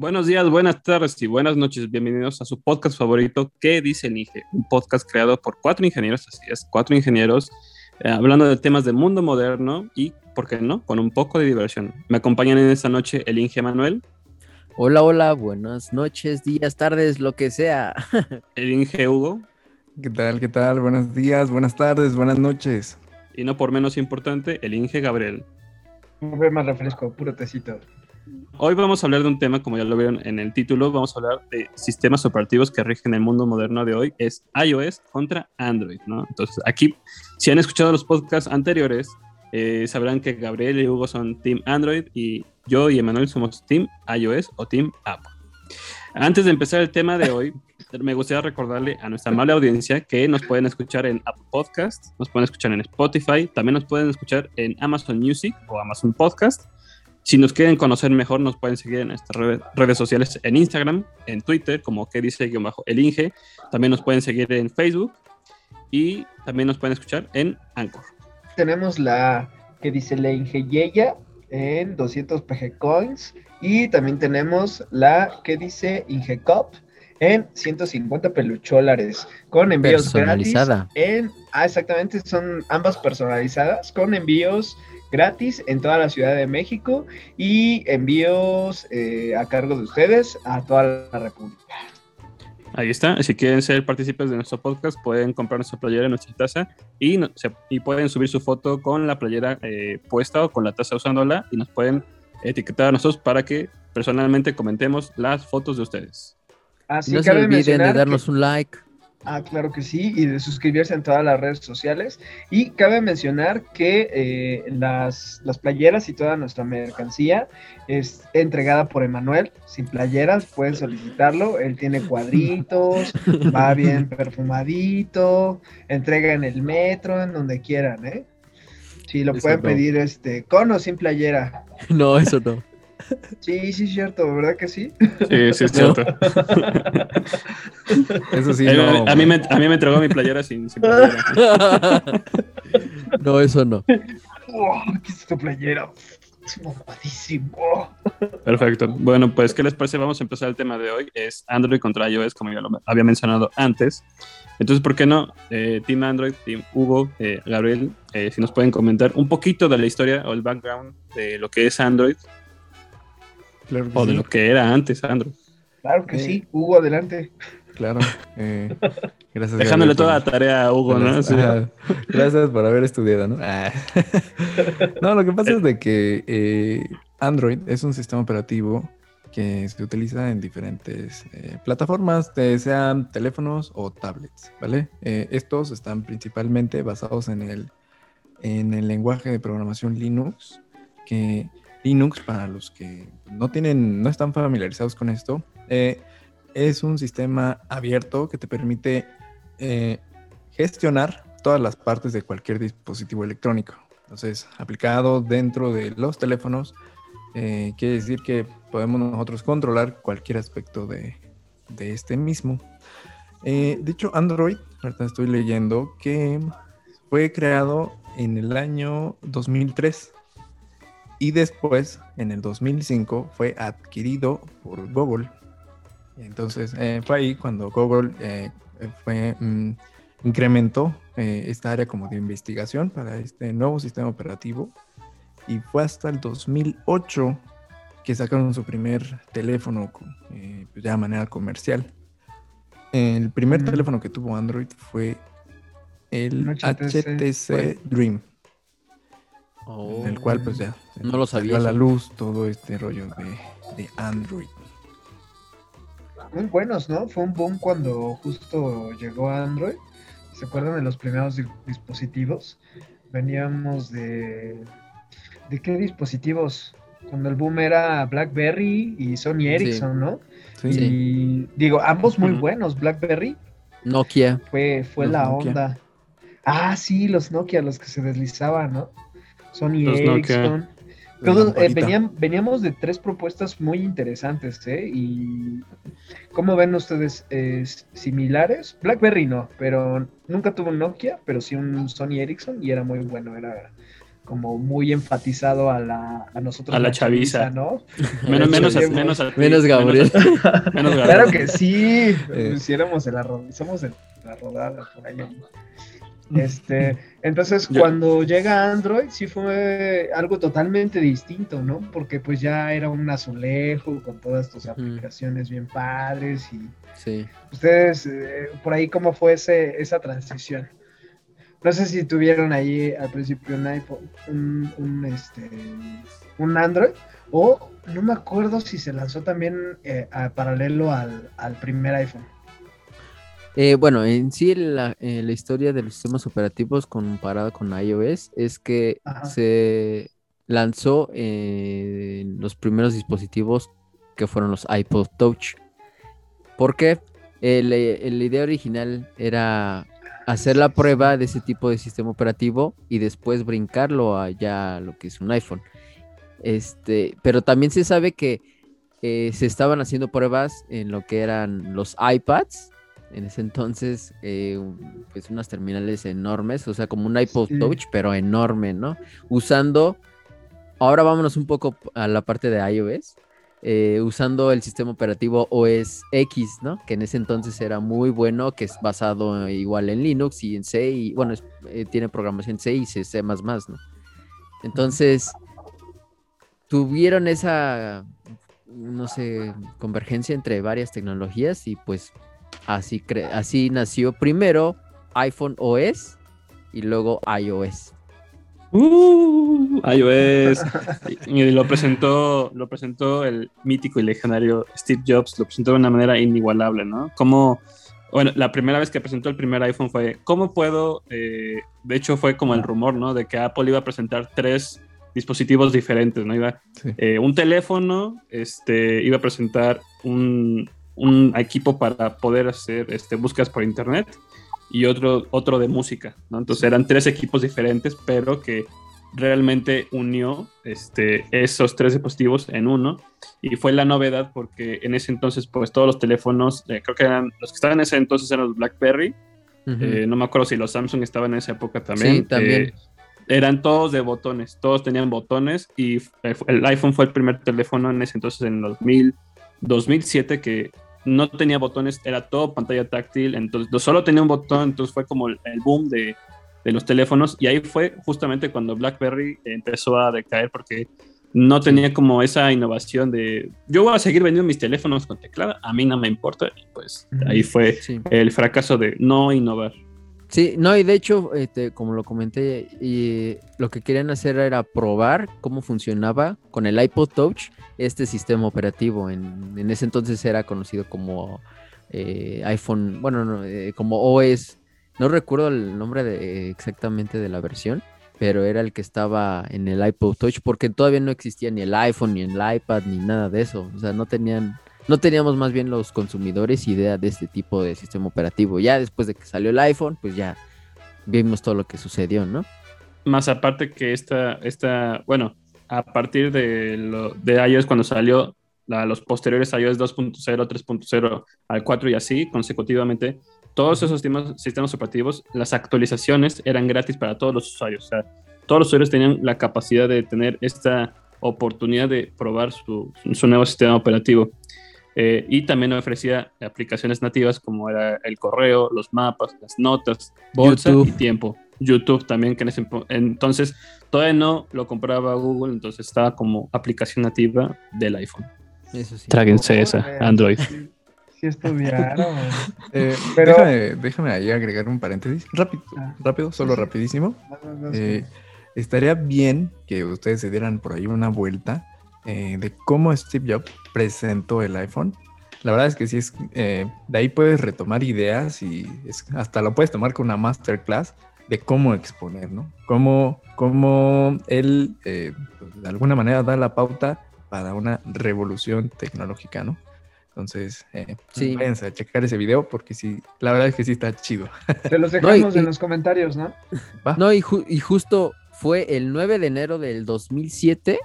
Buenos días, buenas tardes y buenas noches. Bienvenidos a su podcast favorito, ¿Qué dice el Inge? Un podcast creado por cuatro ingenieros, así es, cuatro ingenieros, eh, hablando de temas del mundo moderno y, ¿por qué no?, con un poco de diversión. Me acompañan en esta noche el Inge Manuel. Hola, hola, buenas noches, días, tardes, lo que sea. el Inge Hugo. ¿Qué tal? ¿Qué tal? Buenos días, buenas tardes, buenas noches. Y no por menos importante, el Inge Gabriel. Un más refresco, puro tecito. Hoy vamos a hablar de un tema, como ya lo vieron en el título, vamos a hablar de sistemas operativos que rigen el mundo moderno de hoy, es iOS contra Android, ¿no? Entonces, aquí, si han escuchado los podcasts anteriores, eh, sabrán que Gabriel y Hugo son Team Android y yo y Emanuel somos Team iOS o Team Apple. Antes de empezar el tema de hoy, me gustaría recordarle a nuestra amable audiencia que nos pueden escuchar en Apple Podcast, nos pueden escuchar en Spotify, también nos pueden escuchar en Amazon Music o Amazon Podcast si nos quieren conocer mejor, nos pueden seguir en nuestras redes sociales en Instagram, en Twitter, como que dice bajo el Inge. También nos pueden seguir en Facebook y también nos pueden escuchar en Anchor. Tenemos la que dice la Inge Yeya en 200 PG Coins y también tenemos la que dice Inge Cop en 150 pelucholares con envíos gratis en ah exactamente son ambas personalizadas con envíos gratis en toda la Ciudad de México y envíos eh, a cargo de ustedes a toda la República. Ahí está. Si quieren ser partícipes de nuestro podcast, pueden comprar nuestra playera en nuestra taza y, y pueden subir su foto con la playera eh, puesta o con la taza usándola y nos pueden etiquetar a nosotros para que personalmente comentemos las fotos de ustedes. Así no se olviden de darnos un like. Ah, claro que sí, y de suscribirse en todas las redes sociales. Y cabe mencionar que eh, las, las, playeras y toda nuestra mercancía es entregada por Emanuel. Sin playeras, pueden solicitarlo. Él tiene cuadritos, va bien perfumadito, entrega en el metro, en donde quieran, ¿eh? Sí, lo pueden pedir este, con o sin playera. No, eso no. Sí, sí, es cierto, ¿verdad que sí? Sí, sí, es cierto. eso sí, no. A mí, me, a mí me entregó mi playera sin, playera. No, eso no. Oh, ¿Qué es tu playera? Es mamadísimo. Perfecto. Bueno, pues, ¿qué les parece? Vamos a empezar el tema de hoy. Es Android contra iOS, como ya lo había mencionado antes. Entonces, ¿por qué no? Eh, Team Android, Team Hugo, eh, Gabriel, eh, si nos pueden comentar un poquito de la historia o el background de lo que es Android o de lo que era antes, Sandro. Claro que sí, Hugo, adelante. Claro. Eh, gracias. Dejándole toda la tarea a Hugo, ¿no? gracias por haber estudiado, ¿no? Ah. no, lo que pasa es de que eh, Android es un sistema operativo que se utiliza en diferentes eh, plataformas, sean teléfonos o tablets, ¿vale? estos están principalmente basados en el, en el lenguaje de programación Linux, que Linux, para los que no tienen, no están familiarizados con esto, eh, es un sistema abierto que te permite eh, gestionar todas las partes de cualquier dispositivo electrónico. Entonces, aplicado dentro de los teléfonos, eh, quiere decir que podemos nosotros controlar cualquier aspecto de, de este mismo. de hecho, Android, estoy leyendo que fue creado en el año 2003 y después, en el 2005, fue adquirido por Google. Entonces, eh, fue ahí cuando Google eh, fue, mm, incrementó eh, esta área como de investigación para este nuevo sistema operativo. Y fue hasta el 2008 que sacaron su primer teléfono pues ya de manera comercial. El primer teléfono que tuvo Android fue el HTC Dream en el cual pues ya no lo sabía a la luz todo este rollo de, Android. Muy buenos, ¿no? Fue un boom cuando justo llegó Android. ¿Se acuerdan de los primeros dispositivos? Veníamos de... ¿De qué dispositivos? Cuando el boom era BlackBerry y Sony Ericsson, ¿no? Sí. Y digo, ambos muy buenos, BlackBerry. Nokia. Fue, fue la onda. Ah, sí, los Nokia, los que se deslizaban, ¿no? Sony Ericsson. Todos, eh, veníamos de tres propuestas muy interesantes, ¿eh? Y ¿cómo ven ustedes? ¿Similares? BlackBerry no, pero nunca tuvo un Nokia, pero sí un Sony Ericsson y era muy bueno, era como muy enfatizado a la a nosotros A la chaviza. ¿no? Menos, De menos, a- menos, a ti, Menos Gabriel. Menos, a- menos Gabriel. Claro que sí, Eh. hiciéramos el hicimos el- la rodada por ahí. Este, entonces cuando llega Android sí fue algo totalmente distinto, ¿no? Porque pues ya era un azulejo con todas tus aplicaciones bien padres y Sí. ustedes eh, por ahí cómo fue ese, esa transición. No sé si tuvieron ahí al principio un iPhone, un, un, este, un Android o no me acuerdo si se lanzó también eh, a paralelo al, al primer iPhone. Eh, bueno, en sí la, eh, la historia de los sistemas operativos comparada con iOS es que Ajá. se lanzó eh, los primeros dispositivos que fueron los iPod Touch. ¿Por qué? Eh, la idea original era hacer la prueba de ese tipo de sistema operativo y después brincarlo a ya lo que es un iPhone. Este, pero también se sabe que eh, se estaban haciendo pruebas en lo que eran los iPads. En ese entonces, eh, pues unas terminales enormes, o sea, como un iPod Sí. Touch, pero enorme, ¿no? Usando, ahora vámonos un poco a la parte de iOS, eh, usando el sistema operativo OS X, ¿no? Que en ese entonces era muy bueno, que es basado igual en Linux y en C, y bueno, es- eh, tiene programación C y C, C++, ¿no? Entonces, tuvieron esa, no sé, convergencia entre varias tecnologías y pues así, cre- así nació primero iPhone OS y luego iOS. Uh, iOS. Y y lo presentó, lo presentó el mítico y legendario Steve Jobs, lo presentó de una manera inigualable, ¿no? Como, bueno, la primera vez que presentó el primer iPhone fue, ¿cómo puedo? eh, de hecho, fue como el rumor, ¿no? De que Apple iba a presentar tres dispositivos diferentes, ¿no? Iba Sí. eh, un teléfono, este, iba a presentar un, un equipo para poder hacer este, búsquedas por internet y otro, otro de música, ¿no? Entonces eran tres equipos diferentes, pero que realmente unió este, esos tres dispositivos en uno y fue la novedad porque en ese entonces pues todos los teléfonos, eh, creo que eran los que estaban en ese entonces eran los BlackBerry, eh, no me acuerdo si los Samsung estaban en esa época también. Sí, también. eh, eran todos de botones, todos tenían botones y el iPhone fue el primer teléfono en ese entonces, en 2000, 2007, que no tenía botones, era todo pantalla táctil, entonces solo tenía un botón, entonces fue como el, boom de, de los teléfonos y ahí fue justamente cuando BlackBerry empezó a decaer porque no tenía como esa innovación de yo voy a seguir vendiendo mis teléfonos con teclado, a mí no me importa y pues ahí fue Sí. el fracaso de no innovar. Sí, no, y de hecho, este, como lo comenté, y lo que querían hacer era probar cómo funcionaba con el iPod Touch este sistema operativo. En, en ese entonces era conocido como eh, iPhone, bueno, no, eh, como OS. No recuerdo el nombre de, exactamente de la versión, pero era el que estaba en el iPod Touch porque todavía no existía ni el iPhone, ni el iPad, ni nada de eso. O sea, no tenían no teníamos más bien los consumidores idea de este tipo de sistema operativo. Ya después de que salió el iPhone, pues ya vimos todo lo que sucedió, ¿no? Más aparte que esta, esta bueno, a partir de, lo, de iOS cuando salió la- los posteriores iOS 2.0, 3.0 al 4 y así consecutivamente, todos esos sistemas, sistemas operativos, las actualizaciones eran gratis para todos los usuarios. O sea, todos los usuarios tenían la capacidad de tener esta oportunidad de probar su, su nuevo sistema operativo. Eh, y también ofrecía aplicaciones nativas como era el correo, los mapas, las notas, bolsa YouTube. y tiempo. YouTube también, que en ese entonces todavía no lo compraba Google, entonces estaba como aplicación nativa del iPhone. Eso sí. Tráguense esa, Órale, Android. Sí, sí estudiaron. Eh, Pero- déjame, déjame ahí agregar un paréntesis. Rápido, Ah. rápido, solo Sí, rapidísimo. Eh, estaría bien que ustedes se dieran por ahí una vuelta eh, de cómo Steve Jobs presentó el iPhone. La verdad es que sí es, eh, de ahí puedes retomar ideas y es- hasta lo puedes tomar con una masterclass de cómo exponer, ¿no? Cómo, cómo él eh, pues, de alguna manera da la pauta para una revolución tecnológica, ¿no? Entonces, eh, Sí. váyanse a checar ese video porque sí, la verdad es que sí está chido. Se los No, y- dejamos en los comentarios, ¿no? Va. No, y, ju- y justo fue el 9 de enero del 2007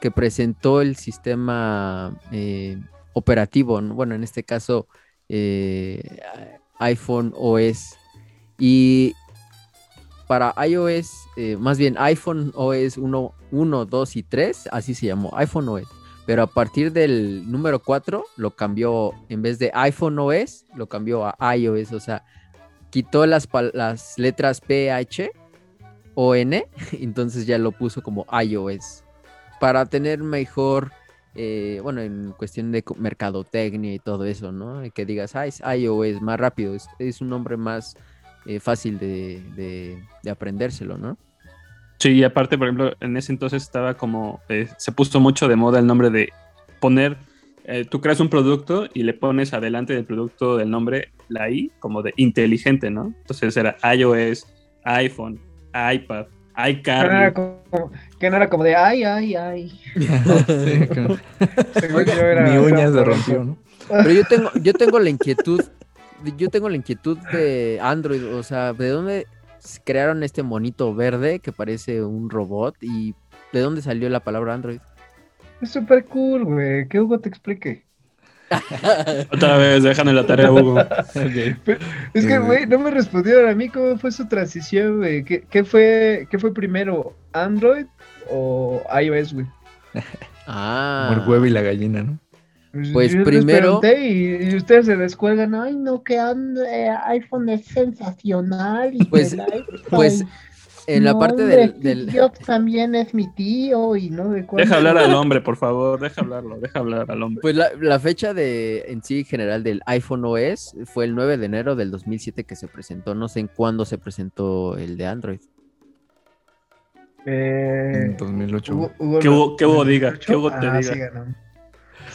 que presentó el sistema eh, operativo, ¿no? bueno, en este caso eh, iPhone OS. Y para iOS, eh, más bien iPhone OS 1, 1, 2 y 3, así se llamó, iPhone OS. Pero a partir del número 4 lo cambió, en vez de iPhone OS, lo cambió a iOS, o sea, quitó las, las letras PH o N, entonces ya lo puso como iOS. Para tener mejor, eh, bueno, en cuestión de mercadotecnia y todo eso, ¿no? Que digas, ah, es iOS, más rápido, es, es un nombre más eh, fácil de, de- de aprendérselo, ¿no? Sí, y aparte, por ejemplo, en ese entonces estaba como, eh, se puso mucho de moda el nombre de poner, eh, tú creas un producto y le pones adelante del producto del nombre la I como de inteligente, ¿no? Entonces era iOS, iPhone, iPad, como, que no era como de ay, ay, ay. Sí, como- Mi uña se rompió, ¿no? Pero yo tengo, yo tengo la inquietud, yo tengo la inquietud de Android, o sea, ¿de dónde crearon este monito verde que parece un robot y de dónde salió la palabra Android? Es súper cool, güey. Que Hugo te explique. Otra vez, déjame la tarea, Hugo. Es que, güey, no me respondieron a mí cómo fue su transición, güey. ¿Qué, qué fue, ¿Qué fue primero, Android o iOS, güey? Ah, Como el huevo y la gallina, ¿no? Pues yo primero- y, y ustedes se descuelgan. Ay, no, que iPhone es sensacional. Y Pues- iPhone, pues en la no, parte hombre, del, del- también es mi tío y no de. Deja hablar al hombre, por favor, deja hablarlo, deja hablar al hombre. pues la, la fecha de en sí general del iPhone OS fue el 9 de enero del 2007 que se presentó, no sé en cuándo se presentó el de Android. Eh, En 2008. Hugo- Hugo Que lo- Hugo- diga, que Hugo te Ah, diga. Sí, ganó.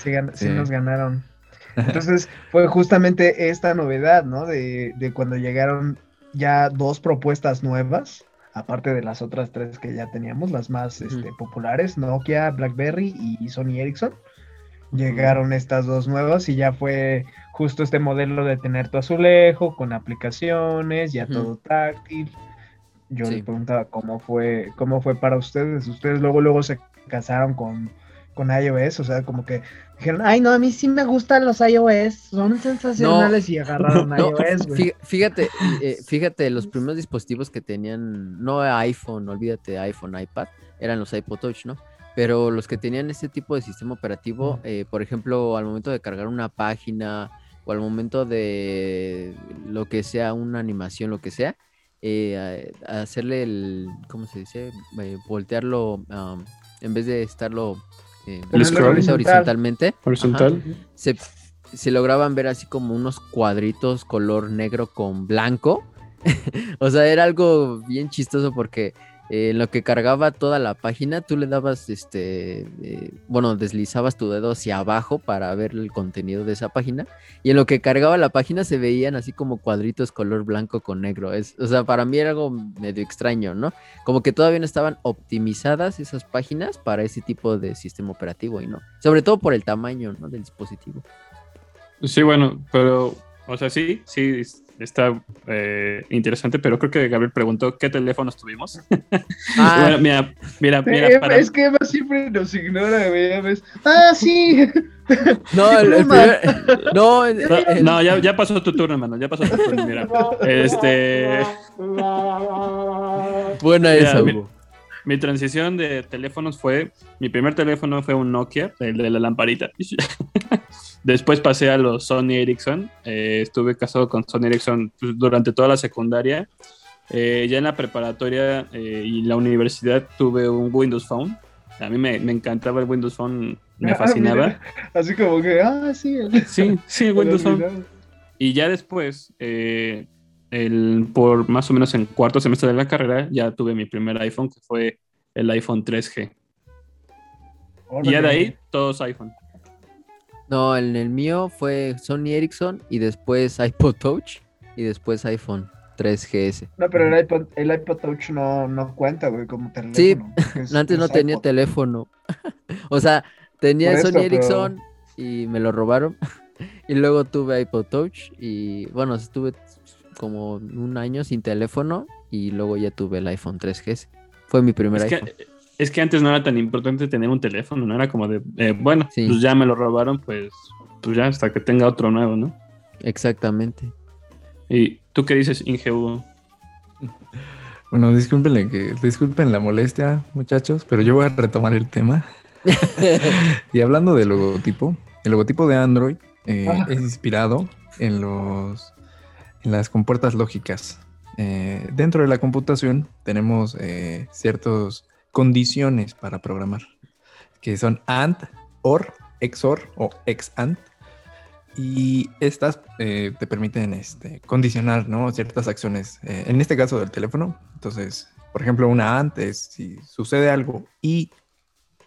Sí, nos ganaron. Entonces fue justamente esta novedad, ¿no? De, de cuando llegaron ya dos propuestas nuevas, aparte de las otras tres que ya teníamos, las más este, populares, Nokia, BlackBerry y Sony Ericsson. Llegaron estas dos nuevas y ya fue justo este modelo de tener tu azulejo con aplicaciones, ya todo táctil. Yo Sí. les preguntaba cómo fue, cómo fue para ustedes. Ustedes luego, luego se casaron con, con iOS, o sea, como que dijeron, ay, no, a mí sí me gustan los iOS, son sensacionales y agarraron No, iOS, güey. fí- fíjate, eh, fíjate, los primeros dispositivos que tenían, no iPhone, olvídate iPhone, iPad, eran los iPod Touch, ¿no? Pero los que tenían este tipo de sistema operativo, eh, por ejemplo, al momento de cargar una página o al momento de lo que sea, una animación, lo que sea, eh, a- a hacerle el, ¿cómo se dice? Voltearlo, en vez de estarlo eh, El scroll. horizontal- horizontalmente, ajá, Horizontal. se, se lograban ver así como unos cuadritos color negro con blanco. o sea, era algo bien chistoso porque eh, en lo que cargaba toda la página, tú le dabas, este, eh, bueno, deslizabas tu dedo hacia abajo para ver el contenido de esa página. Y en lo que cargaba la página se veían así como cuadritos color blanco con negro. Es, o sea, para mí era algo medio extraño, ¿no? Como que todavía no estaban optimizadas esas páginas para ese tipo de sistema operativo y no. Sobre todo por el tamaño, ¿no? Del dispositivo. Sí, bueno, pero, o sea, sí, sí, está eh, interesante, pero creo que Gabriel preguntó qué teléfonos tuvimos. Ah, Bueno, mira, mira, mira, Eh, para- Es que Eva siempre nos ignora, güey. Ah, sí. no, el, el primer- no, el- No, no, ya, ya pasó tu turno, hermano, ya pasó tu turno, mira. Este, buena Mira, esa, mi transición de teléfonos fue, mi primer teléfono fue un Nokia, el de la lamparita. Después pasé a los Sony Ericsson, eh, estuve casado con Sony Ericsson pues, durante toda la secundaria. Eh, ya en la preparatoria eh, y la universidad tuve un Windows Phone. A mí me, me encantaba el Windows Phone, me Ah, fascinaba. mira, Así como que, ah, sí. el- Sí, sí, el Windows Phone. Y ya después, eh, el, por más o menos en cuarto semestre de la carrera, ya tuve mi primer iPhone, que fue el iPhone 3G. Y ya de ahí, todos iPhone. No, en el mío fue Sony Ericsson y después iPod Touch y después iPhone 3GS. No, pero el iPod, el iPod Touch no, no cuenta, güey, como teléfono. Sí, es- Antes no tenía iPod. teléfono. o sea, tenía Por esto, Sony pero- Ericsson y me lo robaron. y luego tuve iPod Touch y bueno, estuve como un año sin teléfono y luego ya tuve el iPhone 3GS. Fue mi primer Es iPhone. que, es que antes no era tan importante tener un teléfono, no era como de, eh, bueno, Sí. pues ya me lo robaron, pues, pues ya hasta que tenga otro nuevo, ¿no? Exactamente. ¿Y tú qué dices, Inge Hugo? Bueno, disculpen, que, disculpen la molestia, muchachos, pero yo voy a retomar el tema. y hablando del logotipo, el logotipo de Android eh, Ah. es inspirado en los en las compuertas lógicas. Eh, dentro de la computación tenemos eh, ciertas condiciones para programar, que son AND, OR, XOR o XAND. Y estas eh, te permiten este, condicionar ¿no? ciertas acciones. eh, en este caso del teléfono. Entonces, por ejemplo, una AND es si sucede algo y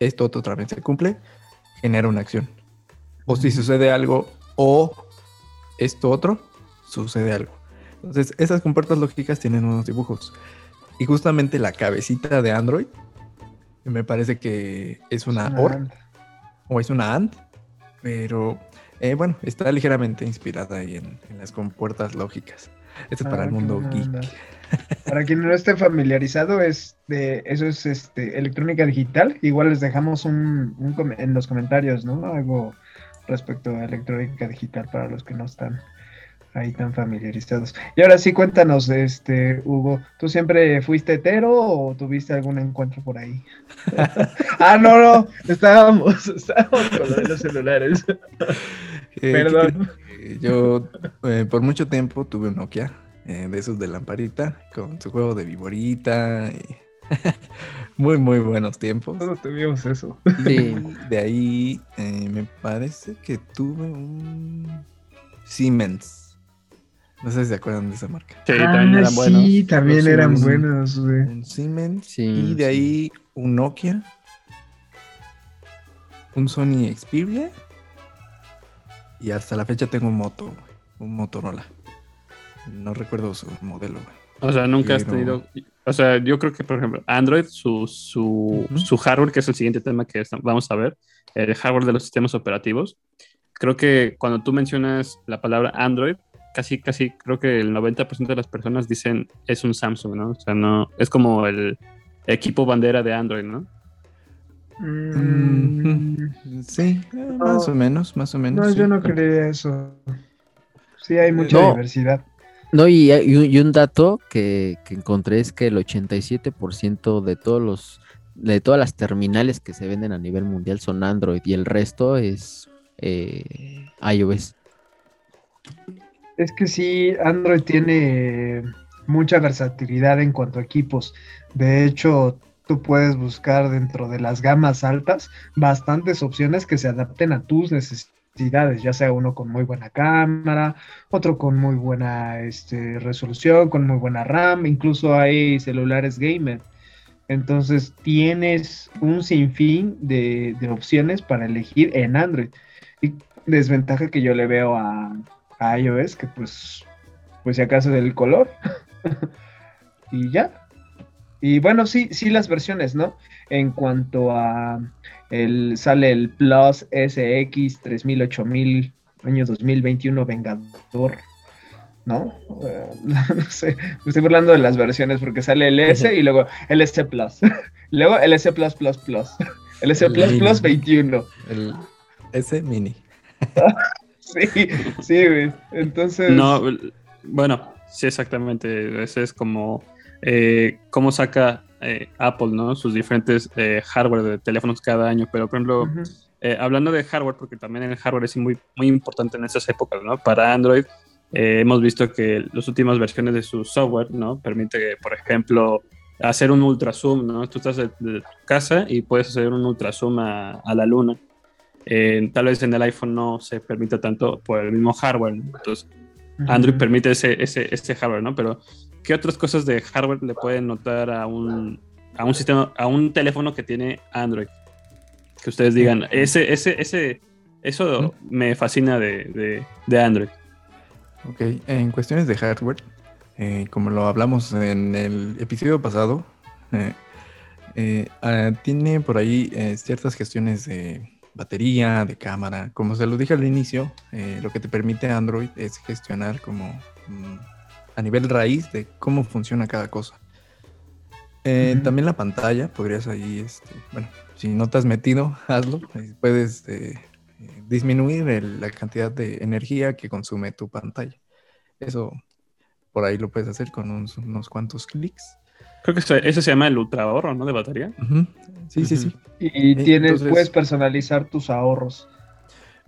esto otro también se cumple, genera una acción. O si sucede algo o esto otro, sucede algo. Entonces, esas compuertas lógicas tienen unos dibujos. Y justamente la cabecita de Android, me parece que es una OR o es una AND, pero eh, bueno, está ligeramente inspirada ahí en, en las compuertas lógicas. Esto es para Ah, el qué mundo geek. Para quien no esté familiarizado, es de, eso es este, electrónica digital. Igual les dejamos un, un en los comentarios, ¿no? Algo respecto a electrónica digital para los que no están ahí tan familiarizados. Y ahora sí, cuéntanos, este, Hugo, ¿tú siempre fuiste hetero o tuviste algún encuentro por ahí? ah, no, no, estábamos, estábamos con lo de los celulares. Eh, ¿qué Perdón. crees? Yo eh, por mucho tiempo tuve un Nokia, eh, de esos de lamparita, con su juego de viborita. y- muy, muy buenos tiempos. Todos tuvimos eso. Sí. De ahí eh, me parece que tuve un Siemens. No sé si se acuerdan de esa marca. Sí, también eran buenos. Ah, Sí, también eran Siemens. buenos, güey. Un Siemens. Sí, y de sí. ahí un Nokia. Un Sony Xperia. Y hasta la fecha tengo un moto, güey, un Motorola. No recuerdo su modelo, güey. O sea, nunca has tenido. O sea, yo creo que, por ejemplo, Android, su, su, su hardware, que es el siguiente tema que vamos a ver, el hardware de los sistemas operativos. Creo que cuando tú mencionas la palabra Android, casi, casi creo que el 90% de las personas dicen es un Samsung, ¿no? O sea, no. Es como el equipo bandera de Android, ¿no? Mm, Sí, eh, más o menos, más o menos. No, sí. yo no creía eso. Sí, hay mucha No. diversidad. No, y, y un- y un dato que, que encontré es que el 87% de todos los de todas las terminales que se venden a nivel mundial son Android y el resto es eh, iOS. Es que sí, Android tiene mucha versatilidad en cuanto a equipos. De hecho, tú puedes buscar dentro de las gamas altas bastantes opciones que se adapten a tus necesidades, ya sea uno con muy buena cámara, otro con muy buena este, resolución, con muy buena RAM, incluso hay celulares gamer. Entonces tienes un sinfín de, de opciones para elegir en Android. Y desventaja que yo le veo a, a iOS, que pues, pues si acaso del color. y ya. Y bueno, sí, sí las versiones, ¿no? En cuanto a el sale el Plus SX 3000, 8000, año 2021 Vengador, ¿no? Eh, no sé, me estoy burlando de las versiones porque sale el S y luego el S Plus. luego el S Plus Plus Plus. El S Plus El Plus mini. 21. El S Mini. Sí, sí, güey. Entonces. No, bueno, sí, exactamente. Ese es como eh, cómo saca eh, Apple, ¿no? Sus diferentes eh, hardware de teléfonos cada año. Pero, por ejemplo, eh, hablando de hardware, porque también el hardware es muy, muy importante en esas épocas, ¿no? Para Android, hemos visto que las últimas versiones de su software, ¿no? Permite, por ejemplo, hacer un ultra zoom, ¿no? Tú estás de, de tu casa y puedes hacer un ultra zoom a, a la luna. Eh, tal vez en el iPhone no se permita tanto por el mismo hardware. ¿no? Entonces, Android permite ese, ese, ese hardware, ¿no? Pero, ¿qué otras cosas de hardware le pueden notar a un, a un sistema, a un teléfono que tiene Android? Que ustedes digan, ese, ese, ese, eso me fascina de, de, de Android. Ok, en cuestiones de hardware, eh, como lo hablamos en el episodio pasado, eh, ah, tiene por ahí ciertas gestiones de batería, de cámara. Como se lo dije al inicio, eh, lo que te permite Android es gestionar como mm, a nivel raíz de cómo funciona cada cosa. Eh. También la pantalla, podrías ahí, este, bueno, si no te has metido, hazlo. Puedes eh, disminuir el- la cantidad de energía que consume tu pantalla. Eso por ahí lo puedes hacer con unos cuantos clics. Creo que ese, ese se llama el ultra ahorro, ¿no? De batería. Sí, sí, sí. Y Eh, tienes, entonces- puedes personalizar tus ahorros.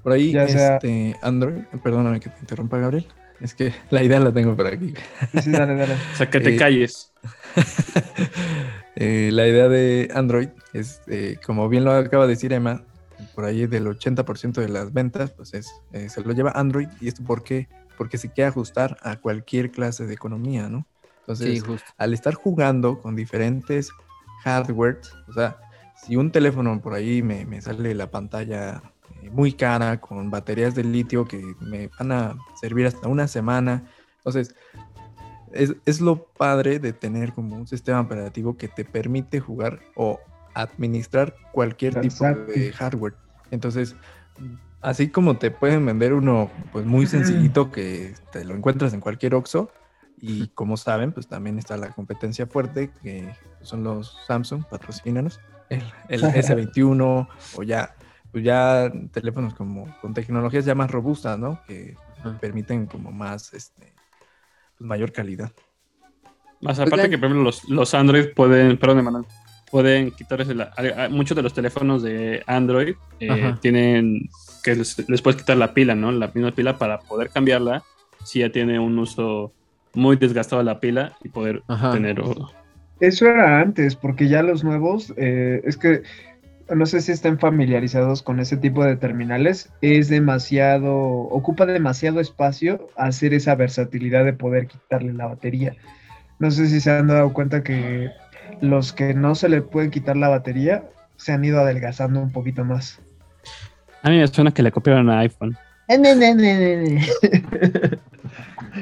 Por ahí, Ya sea- este, Android, perdóname que te interrumpa, Gabriel. Es que la idea la tengo por aquí. Sí, sí, dale, dale. O sea, que te Eh, calles. Eh, la idea de Android es, eh, como bien lo acaba de decir Emma, por ahí del 80% de las ventas, pues es, eh, se lo lleva Android. ¿Y esto por qué? Porque se quiere ajustar a cualquier clase de economía, ¿no? Entonces, Sí, justo. al estar jugando con diferentes hardware, o sea, si un teléfono por ahí me, me sale la pantalla eh, muy cara con baterías de litio que me van a servir hasta una semana, entonces es, es lo padre de tener como un sistema operativo que te permite jugar o administrar cualquier tipo Exacto. de hardware. Entonces, así como te pueden vender uno pues muy sencillito que te lo encuentras en cualquier Oxxo, y como saben, pues también está la competencia fuerte, que son los Samsung, patrocínanos, el, el S21 o ya, pues ya teléfonos como con tecnologías ya más robustas, ¿no? Que permiten como más, este, pues mayor calidad. Más aparte que, por ejemplo, los, los Android pueden, perdón, Emanuel, pueden quitarles la- a- a- muchos de los teléfonos de Android eh, tienen que les, les puedes quitar la pila, ¿no? La misma pila para poder cambiarla si ya tiene un uso muy desgastado la pila y poder Ajá. tener o- Eso era antes, porque ya los nuevos, eh, es que no sé si estén familiarizados con ese tipo de terminales, es demasiado, ocupa demasiado espacio hacer esa versatilidad de poder quitarle la batería. No sé si se han dado cuenta que los que no se le pueden quitar la batería se han ido adelgazando un poquito más. A mí me suena que le copiaron a iPhone.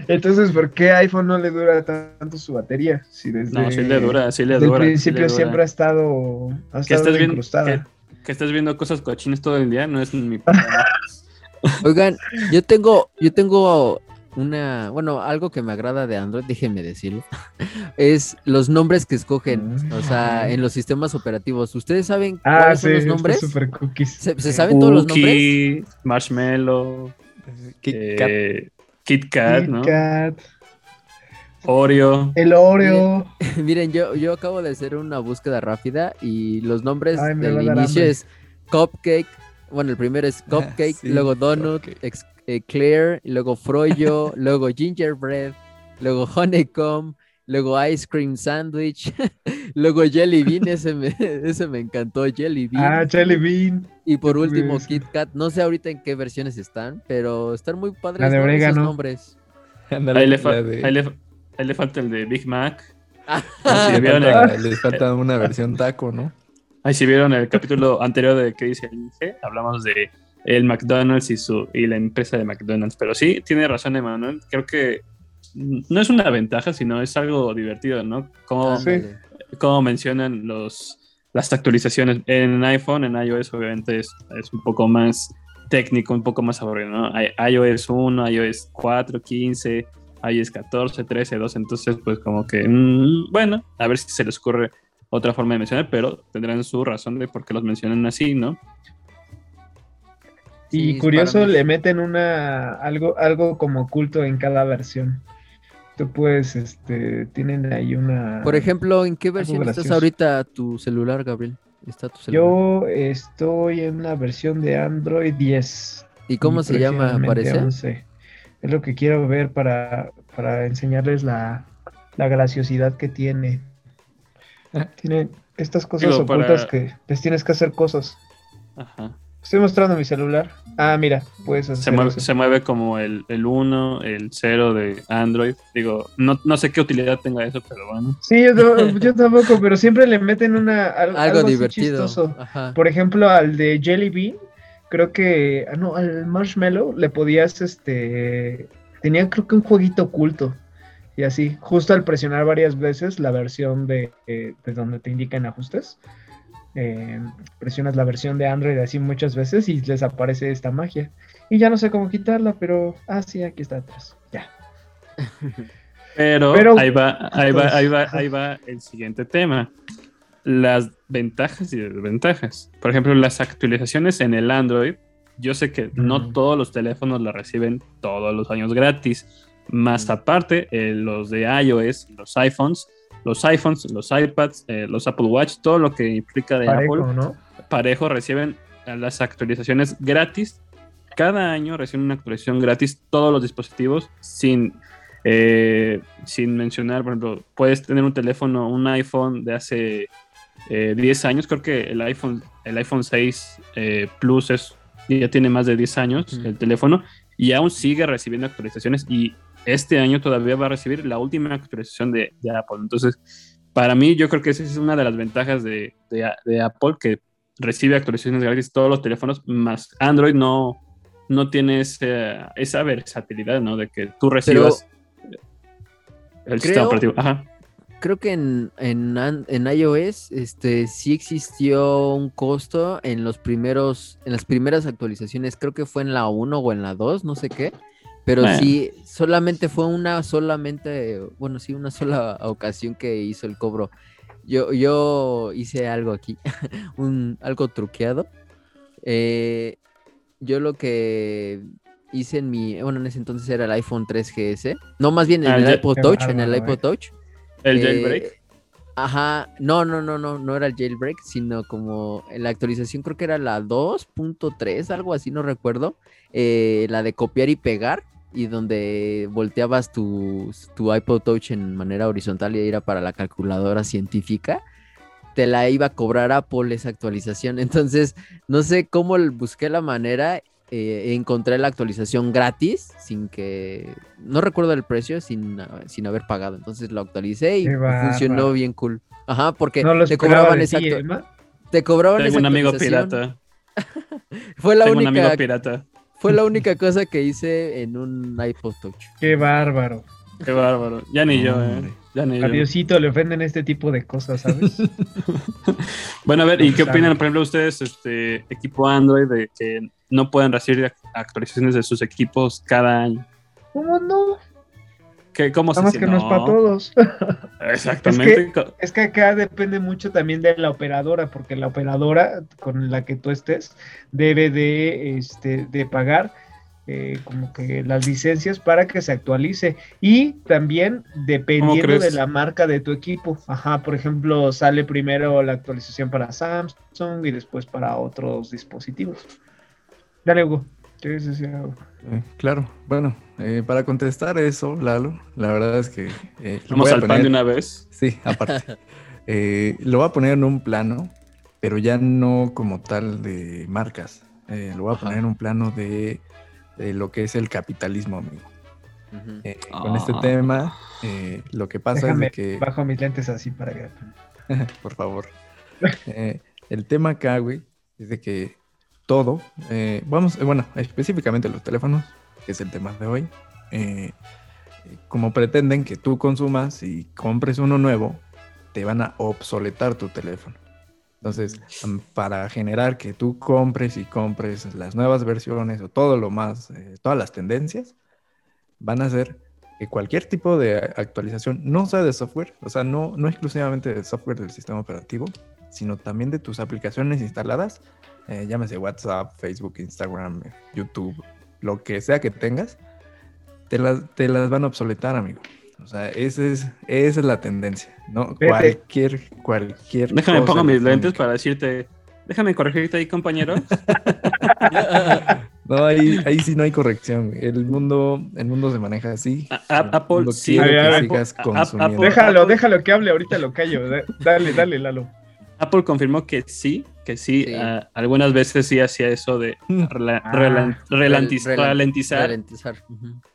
Entonces, ¿por qué iPhone no le dura tanto su batería? Si desde, No, sí le dura, sí le desde dura. el sí principio dura. siempre ha estado, ha Que estado estés, viendo, incrustada. que, que estés viendo cosas cochinas todo el día no es mi problema. Oigan, yo tengo, yo tengo una, bueno, algo que me agrada de Android, déjenme decirlo, es los nombres que escogen, o sea, en los sistemas operativos. ¿Ustedes saben Ah, cuáles sí, son los nombres? super cookies. ¿Se, se saben todos los nombres? Marshmallow, Kit Kat. Kit Kat, ¿no? Kit Kat, Oreo. el Oreo. Miren, yo, yo acabo de hacer una búsqueda rápida y los nombres Ay, del inicio hambre. es Cupcake, bueno, el primero es Cupcake, Sí, luego Donut, Cupcake. ex- eh, Claire, luego Froyo, luego Gingerbread, luego Honeycomb, luego Ice Cream Sandwich, luego Jelly Bean, ese me, ese me encantó, Jelly Bean. Ah, Jelly Bean. y por último. Kit Kat, no sé ahorita en qué versiones están, pero están muy padres La de ¿no? esos nombres. Ándale, Ahí le, la de- ahí le- ahí le falta el de Big Mac. Ah, Sí, le vieron falta- les falta una versión taco, ¿no? Ahí si vieron el capítulo anterior de ¿Qué dice el Inge? Hablamos de el McDonald's y su y la empresa de McDonald's. Pero sí, tiene razón Emanuel. Creo que no es una ventaja, sino es algo divertido, ¿no? Como, Sí. ándale. como mencionan los, las actualizaciones en iPhone, en iOS obviamente es, es un poco más técnico, un poco más aburrido, ¿no? Hay iOS 1, iOS 4, 15, iOS 14, 13, 12, entonces pues como que, mm, bueno, a ver si se les ocurre otra forma de mencionar, pero tendrán su razón de por qué los mencionan así, ¿no? Sí, Y curioso, le meten una algo, algo como oculto en cada versión. Tú puedes, este, tienen ahí una. Por ejemplo, ¿en qué versión estás ahorita tu celular, Gabriel? Está tu celular. Yo estoy en una versión de Android 10. ¿Y cómo y se llama, parece? 11. Es lo que quiero ver para, para enseñarles la, la graciosidad que tiene. Tiene estas cosas Digo, ocultas para- que les tienes que hacer cosas. Ajá. Estoy mostrando mi celular. Ah, mira, puedes hacer Se mueve, eso. se mueve como el, el 1, el 0 de Android. Digo, no, no sé qué utilidad tenga eso, pero bueno. Sí, yo, yo tampoco, pero siempre le meten una, al- algo, divertido. chistoso. Ajá. Por ejemplo, al de Jelly Bean, creo que, ah, no, al Marshmallow le podías, este, tenía creo que un jueguito oculto. Y así, justo al presionar varias veces la versión de, eh, de donde te indican ajustes, eh, presionas la versión de Android así muchas veces y les aparece esta magia. Y ya no sé cómo quitarla, pero, ah, sí, aquí está atrás. Ya. Pero, Pero- ahí va, ahí va, ahí va, ahí va el siguiente tema. Las ventajas y desventajas. Por ejemplo, las actualizaciones en el Android. Yo sé que no todos los teléfonos las reciben todos los años gratis. Más aparte, eh, los de iOS, los iPhones, los iPhones, los iPads, eh, los Apple Watch, todo lo que implica de Parejo, Apple, ¿no? parejo reciben las actualizaciones gratis. Cada año reciben una actualización gratis todos los dispositivos sin, eh, sin mencionar, por ejemplo, puedes tener un teléfono, un iPhone de hace eh, 10 años, creo que el iPhone, el iPhone 6 eh, Plus es, ya tiene más de 10 años el teléfono y aún sigue recibiendo actualizaciones y este año todavía va a recibir la última actualización de, de Apple. Entonces, para mí yo creo que esa es una de las ventajas de, de- de Apple, que recibe actualizaciones gratis todos los teléfonos, más Android no, no tiene esa versatilidad, ¿no? De que tú recibas el sistema creo- operativo. Ajá. Creo que en, en, en iOS este, sí existió un costo en los primeros, en las primeras actualizaciones, creo que fue en la 1 o en la 2, no sé qué. Pero Bueno. sí, solamente fue una, solamente, bueno, sí, una sola ocasión que hizo el cobro. Yo, yo hice algo aquí, un, algo truqueado. Eh, yo lo que hice en mi, bueno, en ese entonces era el iPhone 3GS. No, más bien en Ah, el iPod Touch, en el bárbaro, iPod. Touch. El Eh, jailbreak. Ajá, no, no, no, no, no era el jailbreak, sino como en la actualización creo que era la 2.3, algo así, no recuerdo, eh, la de copiar y pegar, y donde volteabas tu, tu iPod Touch en manera horizontal y era para la calculadora científica, te la iba a cobrar Apple esa actualización. Entonces, no sé cómo busqué la manera, eh, encontré la actualización gratis, sin que, no recuerdo el precio, sin, sin haber pagado. Entonces lo actualicé y funcionó bien cool. Ajá, porque No te cobraban esa ti, te cobraban Tengo esa un amigo pirata. Fue la Tengo un amigo única, pirata. Fue la única cosa que hice en un iPod Touch. Qué bárbaro. Qué bárbaro. Ya ni yo, eh. Ya ni A yo. Diosito le ofenden este tipo de cosas, ¿sabes? Bueno, a ver, ¿y qué Sabe. opinan, por ejemplo, ustedes, este equipo Android, de que no pueden recibir ac- actualizaciones de sus equipos cada año? ¿Cómo no? ¿Qué, ¿Cómo Nada se más que no es para todos. Exactamente. Co- Es que acá depende mucho también de la operadora, porque la operadora con la que tú estés debe de, este, de pagar eh, como que las licencias para que se actualice. Y también dependiendo de la marca de tu equipo. Ajá, por ejemplo, sale primero la actualización para Samsung y después para otros dispositivos. Dale, Hugo. ¿Quieres decir algo? Eh, claro, bueno, eh, para contestar eso, Lalo, la verdad es que... eh, Vamos al pan de una vez. Sí, aparte. Eh, lo voy a poner en un plano, pero ya no como tal de marcas. Eh, lo voy a Ajá. poner en un plano de, de lo que es el capitalismo, amigo. Con este Ah. tema, eh, lo que pasa Déjame es que... bajo mis lentes así para que... por favor. Eh, el tema acá, güey, es de que todo, eh, vamos, eh, bueno, específicamente los teléfonos, que es el tema de hoy, eh, como pretenden que tú consumas y compres uno nuevo, te van a obsoletar tu teléfono. Entonces, am- para generar que tú compres y compres las nuevas versiones o todo lo más, eh, todas las tendencias, van a hacer que cualquier tipo de actualización, no sea de software, o sea, no, no exclusivamente del software del sistema operativo, sino también de tus aplicaciones instaladas, eh, llámese WhatsApp, Facebook, Instagram, YouTube, lo que sea que tengas, te las, te las van a obsoletar, amigo. O sea, ese es, esa es la tendencia, ¿no? Cualquier, cualquier Déjame cosa pongo mis lentes para decirte. Déjame corregirte ahí, compañero. No, ahí, ahí sí no hay corrección. El mundo, el mundo se maneja así. A- a- El Apple sí. ver, que Apple- sigas a-. Apple- Déjalo, Apple- déjalo que hable, ahorita lo callo. Da- Dale, dale, Lalo. Apple confirmó que sí, que sí. Sí. ah, algunas veces sí hacía eso de rela- Ah. relan- relantiz- Rel- ralentizar,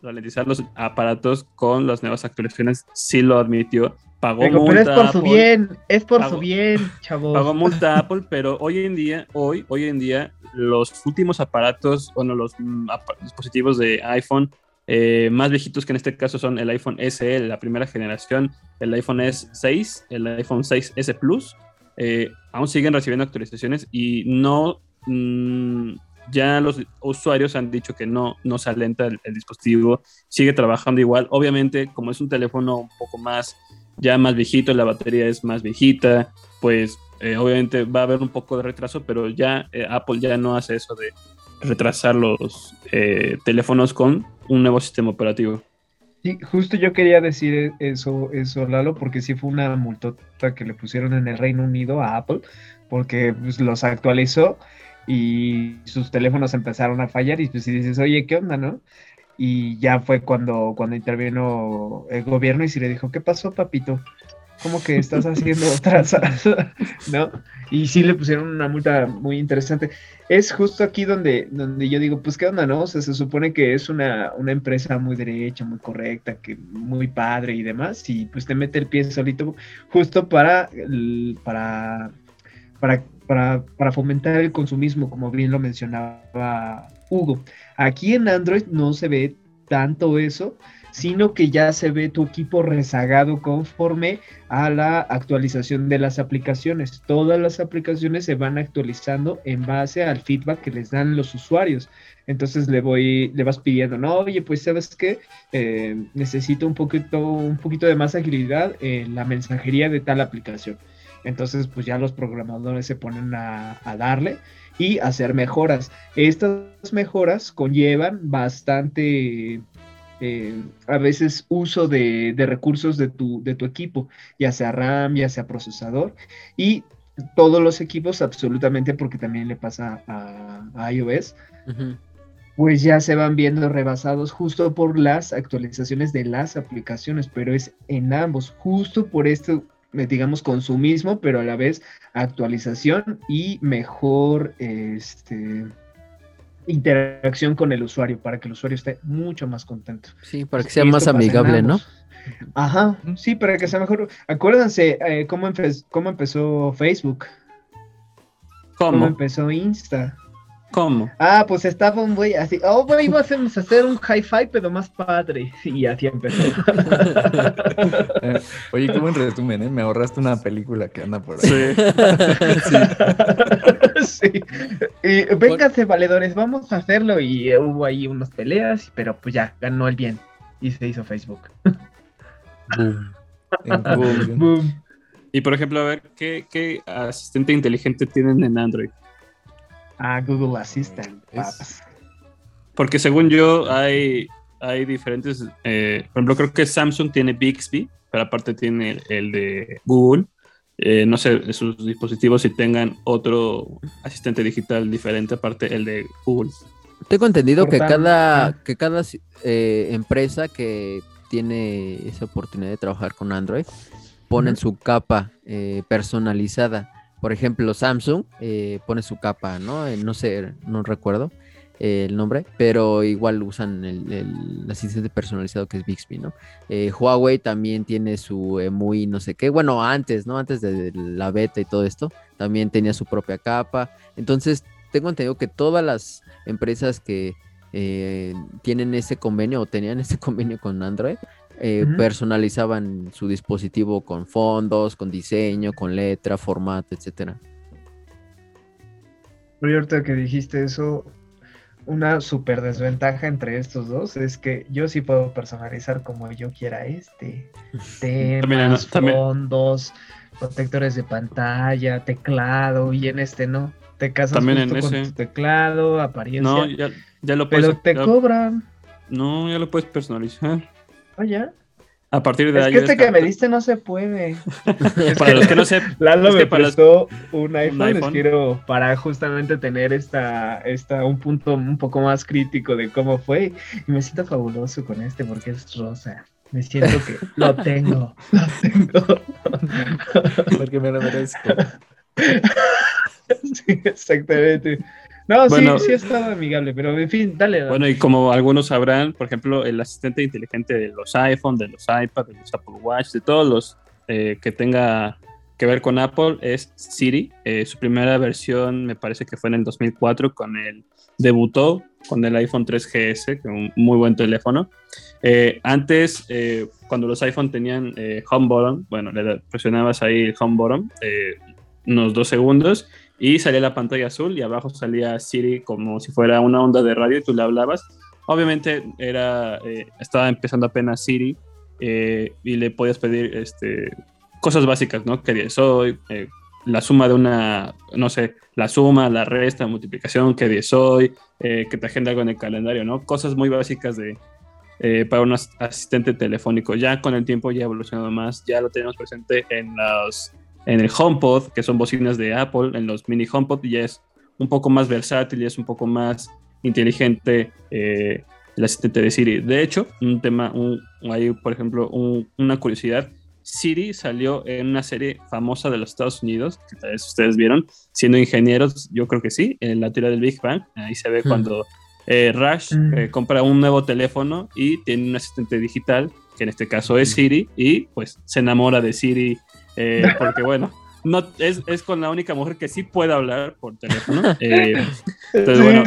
Ralentizar. los aparatos con las nuevas actualizaciones. Sí lo admitió. Pagó Digo, multa. pero es por su bien, es por Pago- su bien, chavos. Pagó multa a Apple, pero hoy en día, hoy, hoy en día, los últimos aparatos, bueno, los mm, dispositivos de iPhone eh, más viejitos que en este caso son el iPhone SE, la primera generación, el iPhone S6, el iPhone 6S Plus, eh, aún siguen recibiendo actualizaciones y no, mm, ya los usuarios han dicho que no, no se alenta el, dispositivo, sigue trabajando igual. Obviamente, como es un teléfono un poco más, ya más viejito, la batería es más viejita, pues eh, obviamente va a haber un poco de retraso, pero ya eh, Apple ya no hace eso de retrasar los eh, teléfonos con un nuevo sistema operativo. Sí, justo yo quería decir eso, eso, Lalo, porque sí fue una multota que le pusieron en el Reino Unido a Apple, porque pues, los actualizó y sus teléfonos empezaron a fallar y pues dices, oye, ¿qué onda, no? Y ya fue cuando, cuando intervino el gobierno y si le dijo, ¿qué pasó, papito? ¿Cómo que estás haciendo otras? ¿No? Y sí le pusieron una multa muy interesante. Es justo aquí donde, donde yo digo, pues qué onda, ¿no? O sea, se supone que es una, una empresa muy derecha, muy correcta, que muy padre y demás, y pues te mete el pie solito justo para, para, para, para fomentar el consumismo, como bien lo mencionaba Hugo. Aquí en Android no se ve tanto eso, sino que ya se ve tu equipo rezagado conforme a la actualización de las aplicaciones. Todas las aplicaciones se van actualizando en base al feedback que les dan los usuarios. Entonces le voy, le vas pidiendo, no, oye, pues sabes que eh, necesito un poquito, un poquito de más agilidad en la mensajería de tal aplicación. Entonces, pues ya los programadores se ponen a, a darle y hacer mejoras. Estas mejoras conllevan bastante eh, a veces uso de, recursos de tu, de tu, equipo, ya sea RAM, ya sea procesador, y todos los equipos absolutamente, porque también le pasa a, iOS, pues ya se van viendo rebasados justo por las actualizaciones de las aplicaciones, pero es en ambos, justo por esto eh, digamos, consumismo, pero a la vez actualización y mejor, este, interacción con el usuario para que el usuario esté mucho más contento. Sí, para que sea más amigable, ¿no? Ajá, sí, para que sea mejor. Acuérdense eh, cómo, cómo empezó Facebook. ¿Cómo? empezó Insta. ¿Cómo? Ah, pues estaba un güey así. Oh, güey, íbamos a hacer un hi-fi, pero más padre. Y así empezó. Oye, qué buen resumen, ¿eh? Me ahorraste una película que anda por ahí. Sí. sí. Y vénganse, valedores, vamos a hacerlo. Y hubo ahí unas peleas, pero pues ya, ganó el bien. Y se hizo Facebook. Boom. Boom. Y por ejemplo, a ver, ¿qué, ¿qué asistente inteligente tienen en Android? A Google Assistant. Porque según yo hay, hay diferentes, eh, por ejemplo, creo que Samsung tiene Bixby, pero aparte tiene el, de Google. Eh, no sé, sus dispositivos si tengan otro asistente digital diferente, aparte el de Google. Tengo entendido que cada, que cada eh, empresa que tiene esa oportunidad de trabajar con Android pone su capa personalizada por ejemplo, Samsung eh, pone su capa, ¿no? Eh, no sé, no recuerdo eh, el nombre, pero igual usan el, asistente personalizado que es Bixby, ¿no? Huawei también tiene su muy no sé qué, bueno, antes, ¿no? Antes de la beta y todo esto, también tenía su propia capa. Entonces, tengo entendido que todas las empresas que tienen ese convenio o tenían ese convenio con Android, eh, personalizaban su dispositivo con fondos, con diseño, con letra, formato, etcétera. ahorita que dijiste eso, una super desventaja entre estos dos es que yo sí puedo personalizar como yo quiera este. Temas, fondos, protectores de pantalla, teclado, y en este no. Te casas También con tu teclado, apariencia. No, ya, lo puedes. Pero te cobran. No, ya lo puedes personalizar. Ah, A partir de es que este que me diste no se puede. para los que no sepan, Lalo me prestó un iPhone, Les quiero para justamente tener esta, esta, un punto un poco más crítico de cómo fue. Y me siento fabuloso con este porque es rosa. Me siento que lo tengo, lo tengo. porque me lo merezco. sí, exactamente. No, sí, sí estado amigable, pero en fin, dale, Bueno, y como algunos sabrán, por ejemplo, el asistente inteligente de los iPhone, de los iPad, de los Apple Watch, de todos los eh, que tenga que ver con Apple es Siri. Eh, su primera versión me parece que fue en el 2004 con el debutó con el iPhone 3GS, que es un muy buen teléfono. Eh, antes, cuando los iPhone tenían home button, bueno, le presionabas ahí el home button unos dos segundos y salía la pantalla azul y abajo salía Siri como si fuera una onda de radio y tú le hablabas. Obviamente era, eh, estaba empezando apenas Siri eh, y le podías pedir este, cosas básicas, ¿no? ¿Qué día soy? Eh, la suma de una, no sé, la suma, la resta, multiplicación, qué día soy, que te agenda algo en el calendario, ¿no? Cosas muy básicas de, eh, para un asistente telefónico. Ya con el tiempo ya ha evolucionado más, ya lo tenemos presente en los en el HomePod, que son bocinas de Apple, en los mini HomePod, ya es un poco más versátil y es un poco más inteligente eh, el asistente de Siri. De hecho, un tema, un, hay por ejemplo una curiosidad, Siri salió en una serie famosa de los Estados Unidos, que tal vez ustedes vieron, siendo ingenieros, yo creo que sí, en la teoría del Big Bang, ahí se ve hmm. cuando eh, Rush hmm. eh, compra un nuevo teléfono y tiene un asistente digital, que en este caso es hmm. Siri, y pues se enamora de Siri, eh, porque bueno, no, es, es, con la única mujer que sí puede hablar por teléfono. entonces, bueno,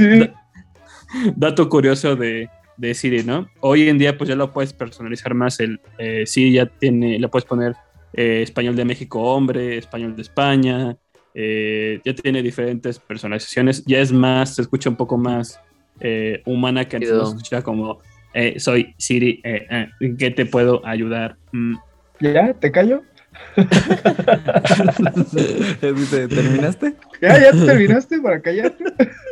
dato curioso de, de Siri, ¿no? Hoy en día pues ya lo puedes personalizar más, el eh, Siri ya tiene, le puedes poner eh, español de México hombre, español de España, eh, ya tiene diferentes personalizaciones, ya es más, se escucha un poco más humana que antes se escuchaba como soy Siri, ¿en qué te puedo ayudar? Mm. ¿Ya? ¿Te callo? ¿Terminaste? Ya, ya terminaste para callarte.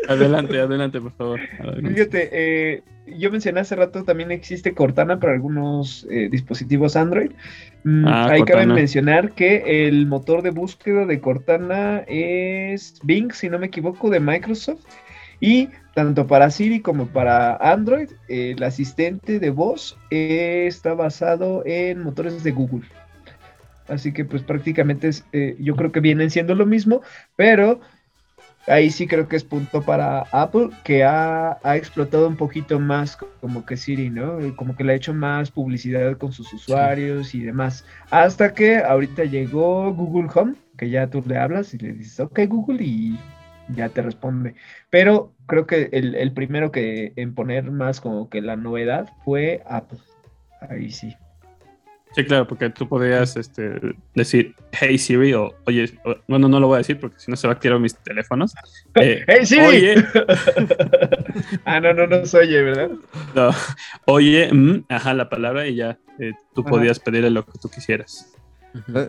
Adelante, adelante, por favor. Fíjate, eh, yo mencioné hace rato también existe Cortana para algunos eh, dispositivos Android. Mm, ah, ahí cabe mencionar que el motor de búsqueda de Cortana es Bing, si no me equivoco, de Microsoft. Y tanto para Siri como para Android, el asistente de voz está basado en motores de Google. Así que pues prácticamente eh, yo creo que vienen siendo lo mismo, pero ahí sí creo que es punto para Apple, que ha, explotado un poquito más como que Siri, ¿no? Como que le ha hecho más publicidad con sus usuarios y demás. Hasta que ahorita llegó Google Home, que ya tú le hablas y le dices, ok Google, y ya te responde. Pero creo que el, el primero que en poner más como que la novedad fue Apple. Ahí sí. Sí, claro, porque tú podrías este, decir Hey Siri o Oye, bueno, no lo voy a decir porque si no se va a activar mis teléfonos. Eh, ¡Hey Siri! Oye. ah, no, no, no se oye, ¿verdad? No. Oye, mm, ajá, la palabra y ya eh, tú podías pedirle lo que tú quisieras.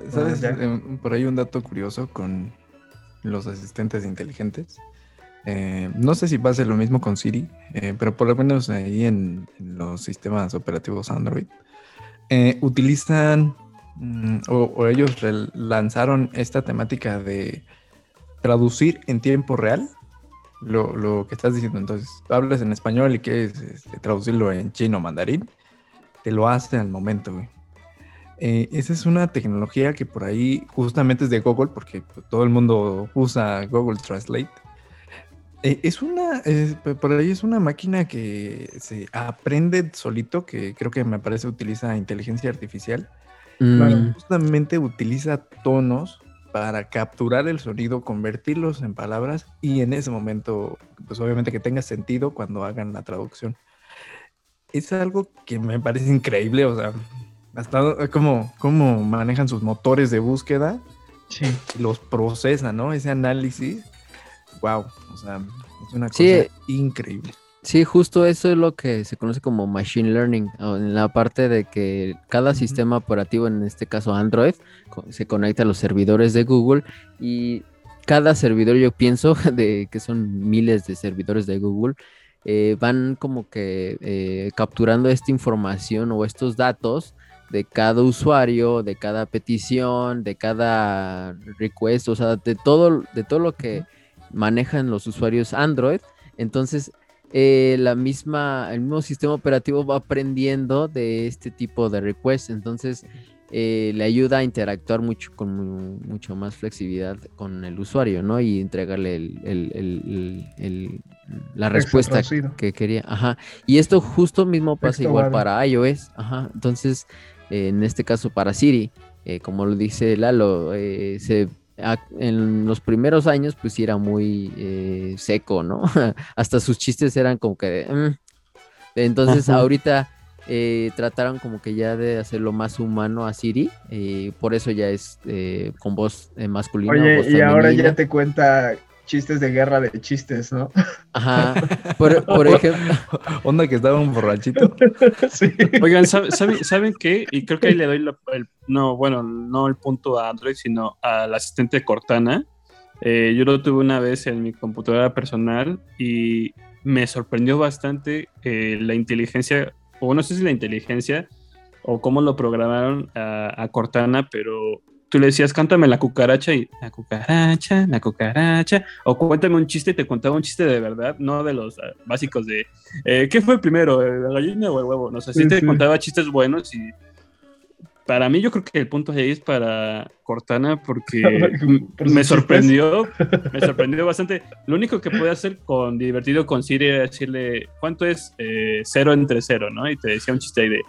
¿Sabes? Eh, por ahí un dato curioso con los asistentes inteligentes. no sé si pasa lo mismo con Siri, pero por lo menos ahí en los sistemas operativos Android eh, utilizan mm, o, ellos lanzaron esta temática de traducir en tiempo real lo, que estás diciendo. Entonces, hablas en español y quieres este, traducirlo en chino mandarín, te lo hace al momento, güey. Eh, esa es una tecnología que por ahí justamente es de Google, porque todo el mundo usa Google Translate. Eh, es una, por ahí es una máquina que se aprende solito, que creo que me parece utiliza inteligencia artificial. Mm. Justamente utiliza tonos para capturar el sonido, convertirlos en palabras y en ese momento, pues obviamente que tenga sentido cuando hagan la traducción. Es algo que me parece increíble, o sea, hasta cómo, cómo manejan sus motores de búsqueda, sí. los procesan, ¿no? Ese análisis wow, o sea, es una cosa increíble. Sí, justo eso es lo que se conoce como machine learning, en la parte de que cada sistema operativo, en este caso Android, se conecta a los servidores de Google y cada servidor, yo pienso, de que son miles de servidores de Google, eh, van como que eh, capturando esta información o estos datos de cada usuario, de cada petición, de cada request, o sea, de todo, de todo lo que manejan los usuarios Android. Entonces, eh, la misma, el mismo sistema operativo va aprendiendo de este tipo de requests. Entonces, eh, le ayuda a interactuar mucho con mucho más flexibilidad con el usuario, ¿no? Y entregarle el, la respuesta que quería. Ajá. Y esto justo mismo pasa igual para iOS. Ajá. Entonces, en este caso para Siri, eh, como lo dice Lalo, se en los primeros años pues sí era muy eh, seco, ¿no? Hasta sus chistes eran como que... Mm". Entonces ahorita eh, trataron como que ya de hacerlo más humano a Siri, y por eso ya es eh, con voz masculina. Oye, y ahora ya te cuenta chistes de guerra de chistes, ¿no? Ajá. Por, ejemplo. Onda que estaba un borrachito. sí. Oigan, ¿saben, qué? Y creo que ahí le doy el, no, bueno, no el punto a Android, sino al asistente Cortana. Eh, yo lo tuve una vez en mi computadora personal y me sorprendió bastante eh, la inteligencia o no sé si la inteligencia o cómo lo programaron a, a Cortana, pero tú le decías, cántame la cucaracha y la cucaracha, la cucaracha, o cuéntame un chiste y te contaba un chiste de verdad, no de los uh, básicos de, eh, ¿qué fue primero, eh, la gallina o el huevo? No sé, sí, sí te sí. contaba chistes buenos y para mí yo creo que el punto ahí es para Cortana porque Por me sorprendió, me sorprendió bastante. Lo único que puede hacer con divertido con Siri era decirle, ¿cuánto es eh, cero entre cero? ¿no? Y te decía un chiste ahí de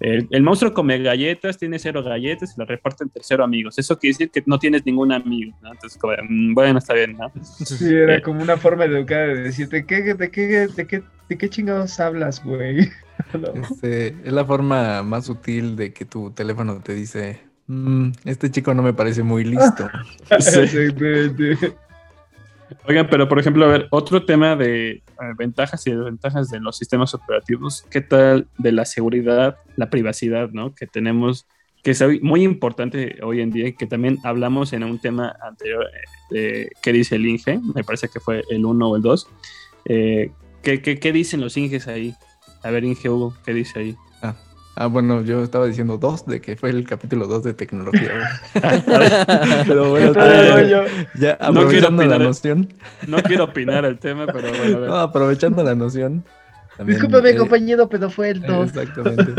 el, el, monstruo come galletas, tiene cero galletas y las reparte entre cero amigos. Eso quiere decir que no tienes ningún amigo, ¿no? Entonces, como, mm, bueno, está bien, ¿no? Sí, era eh, como una forma de educar, de decirte, ¿qué, de, qué, de, qué, ¿de qué chingados hablas, güey? este, es la forma más sutil de que tu teléfono te dice, mmm, este chico no me parece muy listo. sí. Oigan, pero por ejemplo, a ver, otro tema de eh, ventajas y desventajas de los sistemas operativos, ¿qué tal de la seguridad, la privacidad, ¿no? Que tenemos, que es muy importante hoy en día, que también hablamos en un tema anterior eh, qué dice el INGE, me parece que fue el 1 o el 2. Eh, ¿qué, qué, qué dicen los INGES ahí? A ver, Inge Hugo, ¿qué dice ahí? Ah, bueno, yo estaba diciendo dos, de que fue el capítulo 2 de tecnología. pero bueno, pero yo, ya aprovechando no la opinar, noción. No quiero opinar el tema, pero bueno. No, aprovechando la noción. También, Discúlpame, eh, compañero, pero fue el 2. Exactamente.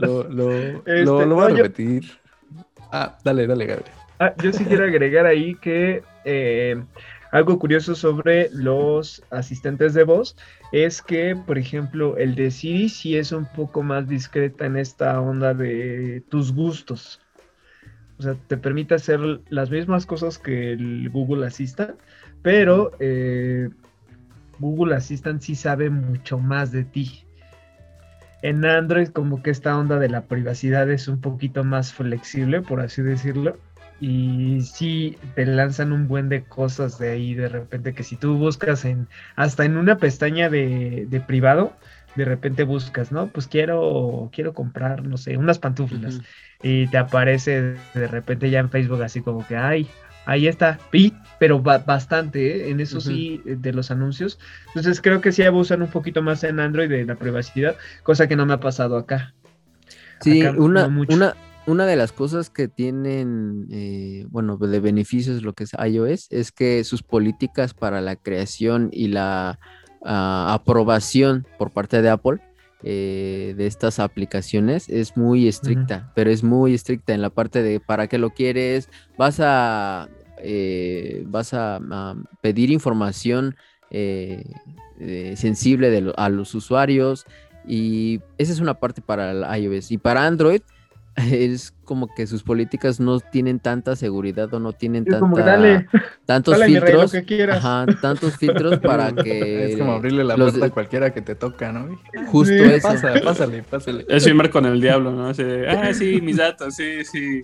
Lo, lo, este, lo, lo voy a repetir. Yo... Ah, dale, dale, Gabriel. Ah, yo sí quiero agregar ahí que eh, algo curioso sobre los asistentes de voz es que, por ejemplo, el de Siri sí es un poco más discreta en esta onda de tus gustos. O sea, te permite hacer las mismas cosas que el Google Assistant, pero eh, Google Assistant sí sabe mucho más de ti. En Android como que esta onda de la privacidad es un poquito más flexible, por así decirlo y sí te lanzan un buen de cosas de ahí de repente que si tú buscas en hasta en una pestaña de, de privado de repente buscas no pues quiero quiero comprar no sé unas pantuflas uh -huh. y te aparece de repente ya en Facebook así como que ay ahí está y, pero ba bastante ¿eh? en eso uh -huh. sí de los anuncios entonces creo que sí abusan un poquito más en Android de la privacidad cosa que no me ha pasado acá sí acá una no una una de las cosas que tienen, eh, bueno, de beneficios lo que es iOS, es que sus políticas para la creación y la uh, aprobación por parte de Apple eh, de estas aplicaciones es muy estricta, uh -huh. pero es muy estricta en la parte de para qué lo quieres, vas a, eh, vas a, a, pedir información eh, sensible de lo, a los usuarios y esa es una parte para el iOS y para Android es como que sus políticas no tienen tanta seguridad o no tienen tanta, como que dale, tantos dale, filtros, rey, que ajá, tantos filtros para que es como abrirle la puerta de... a cualquiera que te toca, ¿no? Justo sí. eso. Pasa, pásale, pásale. Es firmar con el diablo, ¿no? Así de, ah, sí, mis datos, sí, sí.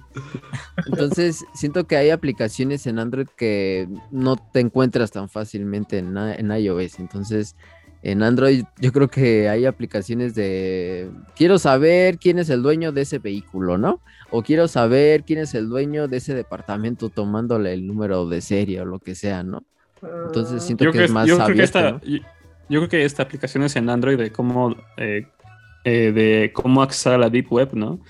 Entonces, siento que hay aplicaciones en Android que no te encuentras tan fácilmente en, en iOS. Entonces, en Android yo creo que hay aplicaciones de quiero saber quién es el dueño de ese vehículo, ¿no? O quiero saber quién es el dueño de ese departamento tomándole el número de serie o lo que sea, ¿no? Entonces siento yo que, es más yo abierto, creo que esta, ¿no? yo, yo, creo que esta aplicación es en Android de cómo eh, eh, de cómo accesar a la deep web, ¿no?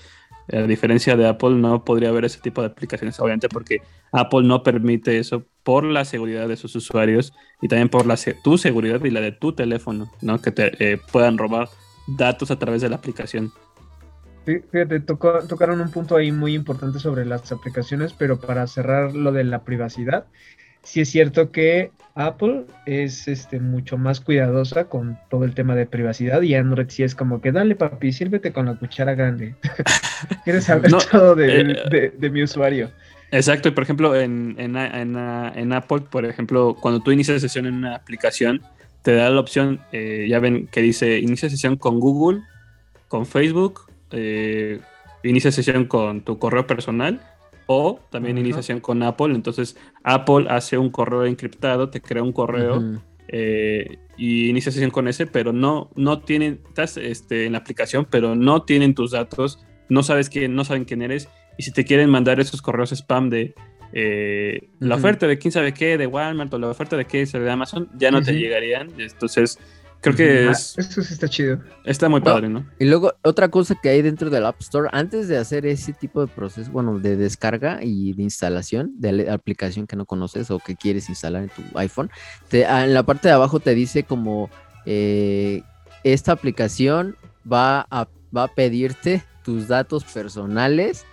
A diferencia de Apple, no podría haber ese tipo de aplicaciones, obviamente, porque Apple no permite eso por la seguridad de sus usuarios y también por la, tu seguridad y la de tu teléfono, ¿no? Que te eh, puedan robar datos a través de la aplicación. Sí, fíjate, tocó, tocaron un punto ahí muy importante sobre las aplicaciones, pero para cerrar lo de la privacidad, sí es cierto que Apple es este, mucho más cuidadosa con todo el tema de privacidad y Android sí es como que dale papi, sírvete con la cuchara grande. Quieres saber no, todo de, eh, de, de, mi usuario. Exacto, y por ejemplo en, en, en, en, Apple, por ejemplo, cuando tú inicias sesión en una aplicación, te da la opción, eh, ya ven que dice inicia sesión con Google, con Facebook, eh, inicia sesión con tu correo personal o también uh -huh. iniciación con Apple. Entonces, Apple hace un correo encriptado, te crea un correo uh -huh. eh, y inicia sesión con ese, pero no, no tienen, estás este, en la aplicación, pero no tienen tus datos, no sabes quién, no saben quién eres. Y si te quieren mandar esos correos spam de eh, uh -huh. la oferta de quién sabe qué, de Walmart o la oferta de qué, de Amazon, ya no te llegarían. Entonces, Creo que Ah, es, Eso sí está chido. está muy padre, ¿no? Y luego, otra cosa que hay dentro del App Store, antes de hacer ese tipo de proceso, bueno, de descarga y de instalación de la aplicación que no conoces o que quieres instalar en tu iPhone, te- ah, en la parte de abajo te dice como eh, esta aplicación va a, va a pedirte tus datos personales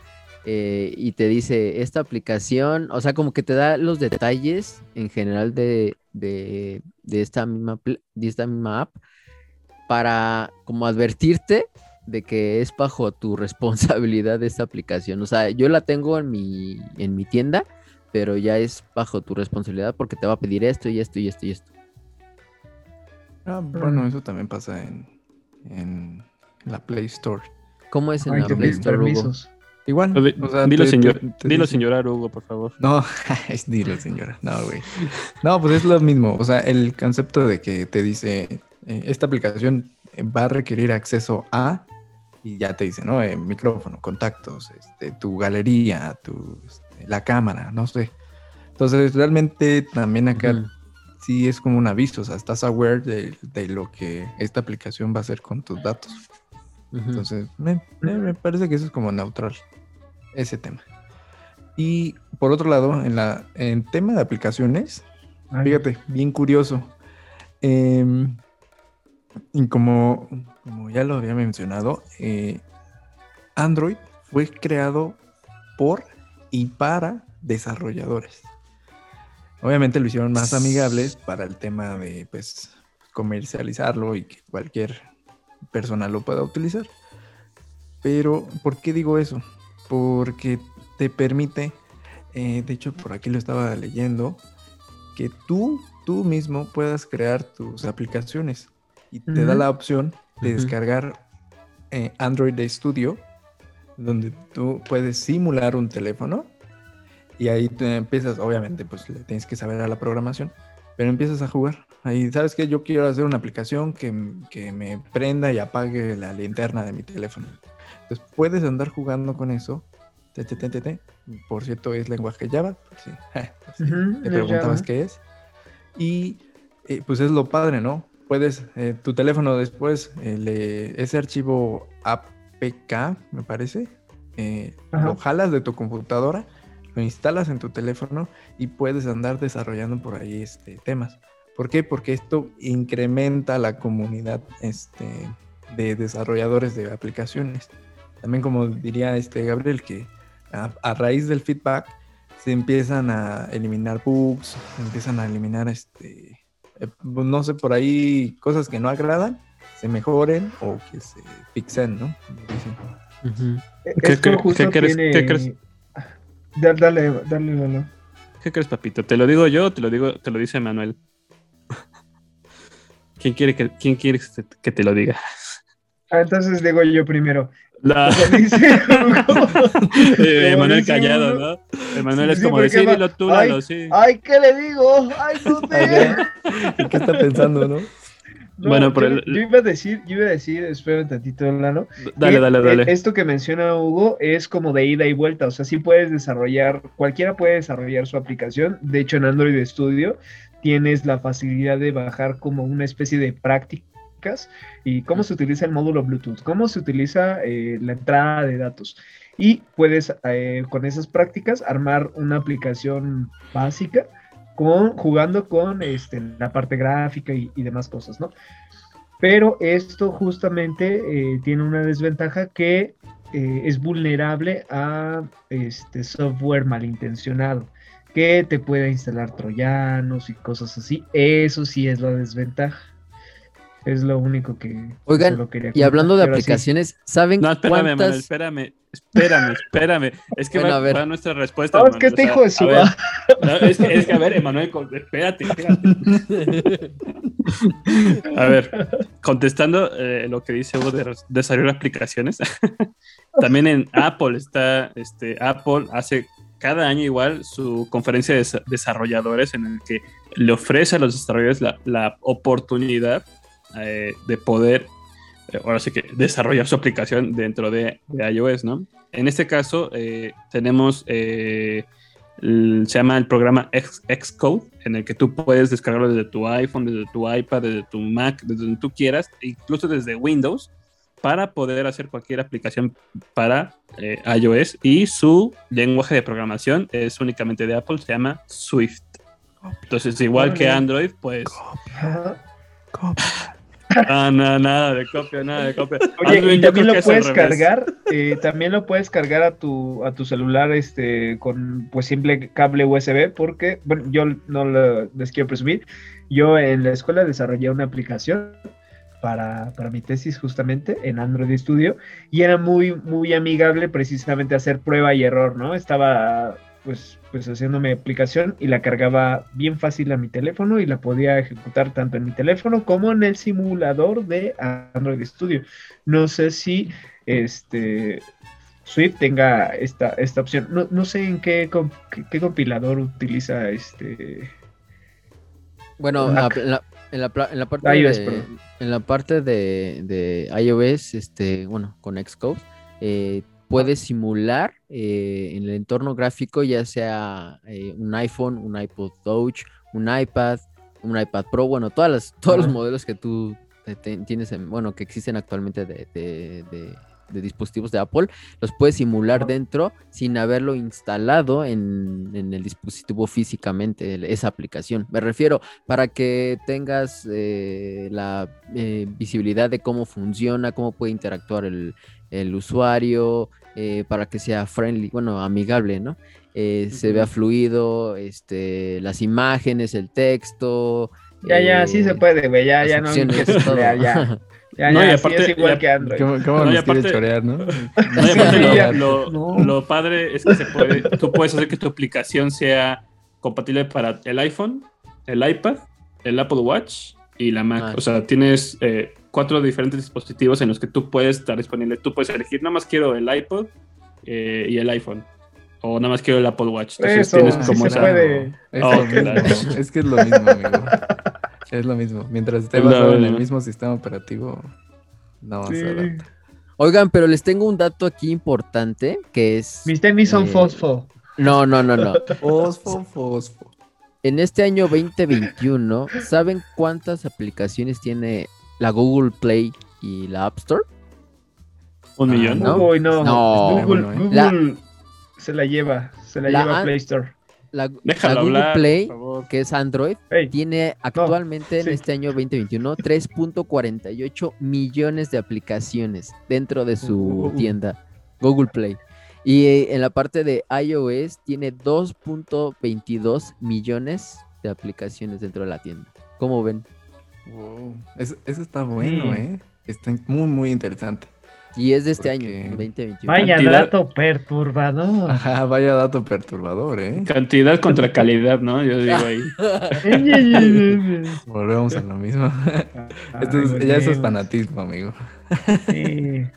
eh, y te dice esta aplicación, o sea, como que te da los detalles en general de, de, de esta, misma, de esta misma app para como advertirte de que es bajo tu responsabilidad esta aplicación. O sea, yo la tengo en mi, en mi tienda, pero ya es bajo tu responsabilidad porque te va a pedir esto y esto y esto y esto. Ah, bueno, eso también pasa en, en la Play Store. ¿Cómo es en Ay, la Play Store, Hugo? permisos. Igual. Di- o sea, dilo, te- señor, te- te dilo sin llorar, Hugo, por favor. No, es dilo, señora. No, güey. No, pues es lo mismo. O sea, el concepto de que te dice, eh, esta aplicación va a requerir acceso a, y ya te dice, ¿no? Eh, micrófono, contactos, este, tu galería, tu, este, la cámara, no sé. Entonces, realmente también acá Ujú. sí es como un aviso. O sea, estás aware de, de lo que esta aplicación va a hacer con tus datos. Entonces, me- me parece que eso es como neutral, ese tema. Y por otro lado, en la en tema de aplicaciones, Ay, fíjate, bien curioso. em, y como, como ya lo había mencionado, eh, Android fue creado por y para desarrolladores. Obviamente lo hicieron más amigables para el tema de pues comercializarlo y que cualquier persona lo pueda utilizar. Pero, ¿por qué digo eso? Porque te permite, eh, de hecho por aquí lo estaba leyendo, que tú, tú mismo puedas crear tus aplicaciones y te da la opción de Ujú. descargar eh, Android Studio, donde tú puedes simular un teléfono y ahí te empiezas, obviamente, pues le tienes que saber a la programación, pero empiezas a jugar. Ahí, ¿sabes qué? Yo quiero hacer una aplicación que, que me prenda y apague la linterna de mi teléfono. Entonces puedes andar jugando con eso. Te, te, te. Por cierto, es lenguaje Java. te de preguntabas qué es. Y eh, pues es lo padre, ¿no? Puedes, eh, tu teléfono después, eh, le- ese archivo APK, me parece, lo jalas de tu computadora, lo instalas en tu teléfono y puedes andar desarrollando por ahí este, temas. ¿Por qué? Porque esto incrementa la comunidad este, de desarrolladores de aplicaciones. También como diría este Gabriel, que a, a raíz del feedback se empiezan a eliminar bugs, se empiezan a eliminar este, eh, no sé, por ahí cosas que no agradan, se mejoren o que se fixen, ¿no? Ujú. ¿Qué cre- crees- tiene- qué crees? Dale, dale. ¿Qué crees, papito? ¿Te lo digo yo o te lo, digo, te lo dice Manuel? ¿Quién quiere que, quién quiere que te- que te lo diga? Ah, entonces digo yo primero. La- Como dice Hugo. Eh, Manuel callado. ¿no? Emanuel es Sí, como decir, va- dilo tú, ay, Lalo, sí. Ay, ¿qué le digo? Ay, no. ¿Y ¿Qué está pensando, no? No, Bueno, pero yo, el- yo iba a decir, yo iba a decir, espera un tantito, Lalo. Dale, que, dale, eh, dale. Esto que menciona Hugo es como de ida y vuelta, o sea, sí puedes desarrollar, cualquiera puede desarrollar su aplicación. De hecho, en Android Studio tienes la facilidad de bajar como una especie de y cómo se utiliza el módulo Bluetooth, cómo se utiliza eh, la entrada de datos. Y puedes eh, con esas prácticas armar una aplicación básica con, jugando con este, la parte gráfica y, y demás cosas, ¿no? Pero esto justamente eh, tiene una desventaja que eh, es vulnerable a este software malintencionado, que te puede instalar troyanos y cosas así. Eso sí es la desventaja. Es lo único que Oigan, solo quería Y hablando de pero sí. aplicaciones, ¿saben No, espérame, Manuel, cuántas? espérame, espérame, espérame. Es que Bueno, va, a ver. va nuestra respuesta. No, es que este hijo de su... no, es, que, es que, a ver, Emanuel, espérate, espérate. A ver, contestando eh, lo que dice Hugo de desarrollar aplicaciones, también en Apple está, este, Apple hace cada año igual su conferencia de desa- desarrolladores en el que le ofrece a los desarrolladores la, la oportunidad eh, de poder, eh, ahora sí que desarrollar su aplicación dentro de, de iOS, ¿no? En este caso eh, tenemos eh, se llama el programa X, Xcode, en el que tú puedes descargarlo desde tu iPhone, desde tu iPad, desde tu Mac, desde donde tú quieras, incluso desde Windows, para poder hacer cualquier aplicación para iOS. Y su lenguaje de programación es únicamente de Apple, se llama Swift. Entonces, igual que Android, pues. Ah, no, nada de copia, nada de copia. Oye, y también lo puedes cargar, eh, también lo puedes cargar a tu, a tu celular este, con pues simple cable USB, porque, bueno, yo no lo, les quiero presumir, yo en la escuela desarrollé una aplicación para, para, mi tesis justamente en Android Studio y era muy, muy amigable precisamente hacer prueba y error, ¿no? Estaba pues, pues haciendo mi aplicación y la cargaba bien fácil a mi teléfono y la podía ejecutar tanto en mi teléfono como en el simulador de Android Studio. No sé si este Swift tenga esta, esta opción. No, sé en qué, qué, compilador utiliza este. Bueno, en, la, parte de, en la parte de, de iOS, este, bueno, con Xcode, eh, puede simular eh, en el entorno gráfico, ya sea eh, un iPhone, un iPod Touch, un iPad, un iPad Pro, bueno, todas las, todos los modelos que tú tienes, bueno, que existen actualmente de, dispositivos de Apple, los puedes simular dentro sin haberlo instalado en, el dispositivo físicamente, esa aplicación. Me refiero para que tengas eh, la visibilidad de cómo funciona, cómo puede interactuar el, el usuario, eh, para que sea friendly, bueno, amigable, ¿no? Eh, se vea fluido, este, las imágenes, el texto. Ya, ya, sí se eh, puede, güey, ya, ya no. Todo. Ya, ya. Ya, no, ya, aparte, es igual que Android. ¿Cómo, cómo no, aparte, chorear, ¿no? no, lo, lo, padre es que se puede, tú puedes hacer que tu aplicación sea compatible para el iPhone, el iPad, el Apple Watch y la Mac. Ah, o sea, tienes eh, cuatro diferentes dispositivos en los que tú puedes estar disponible. Tú puedes elegir, nada más quiero el iPod eh, y el iPhone. O nada más quiero el Apple Watch. Entonces tienes como esa... Es, que es lo mismo, amigo. Es lo mismo. Mientras esté basado en el mismo sistema operativo, no sí. se Oigan, pero les tengo un dato aquí importante que es. Mis tenis son eh, fosfo. No, no, no, no. Fosfo, fosfo. En este año 2021, ¿saben cuántas aplicaciones tiene la Google Play y la App Store. ¿Un millón? no. Google, se la lleva, se la, lleva Play Store. La, Google Play, que es Android, tiene actualmente en este año 2021 3.48 millones de aplicaciones dentro de su uh, uh, uh. tienda Google Play. Y eh, en la parte de iOS tiene 2.22 millones de aplicaciones dentro de la tienda. ¿Cómo ven? Wow. Eso, está bueno, ¿eh? Está muy, muy interesante. Y es de este año, 2021. Vaya dato perturbador. Ajá, vaya dato perturbador, ¿eh? Cantidad contra calidad, ¿no? Yo digo ahí. Volvemos a lo mismo. ya eso es fanatismo, amigo. Sí.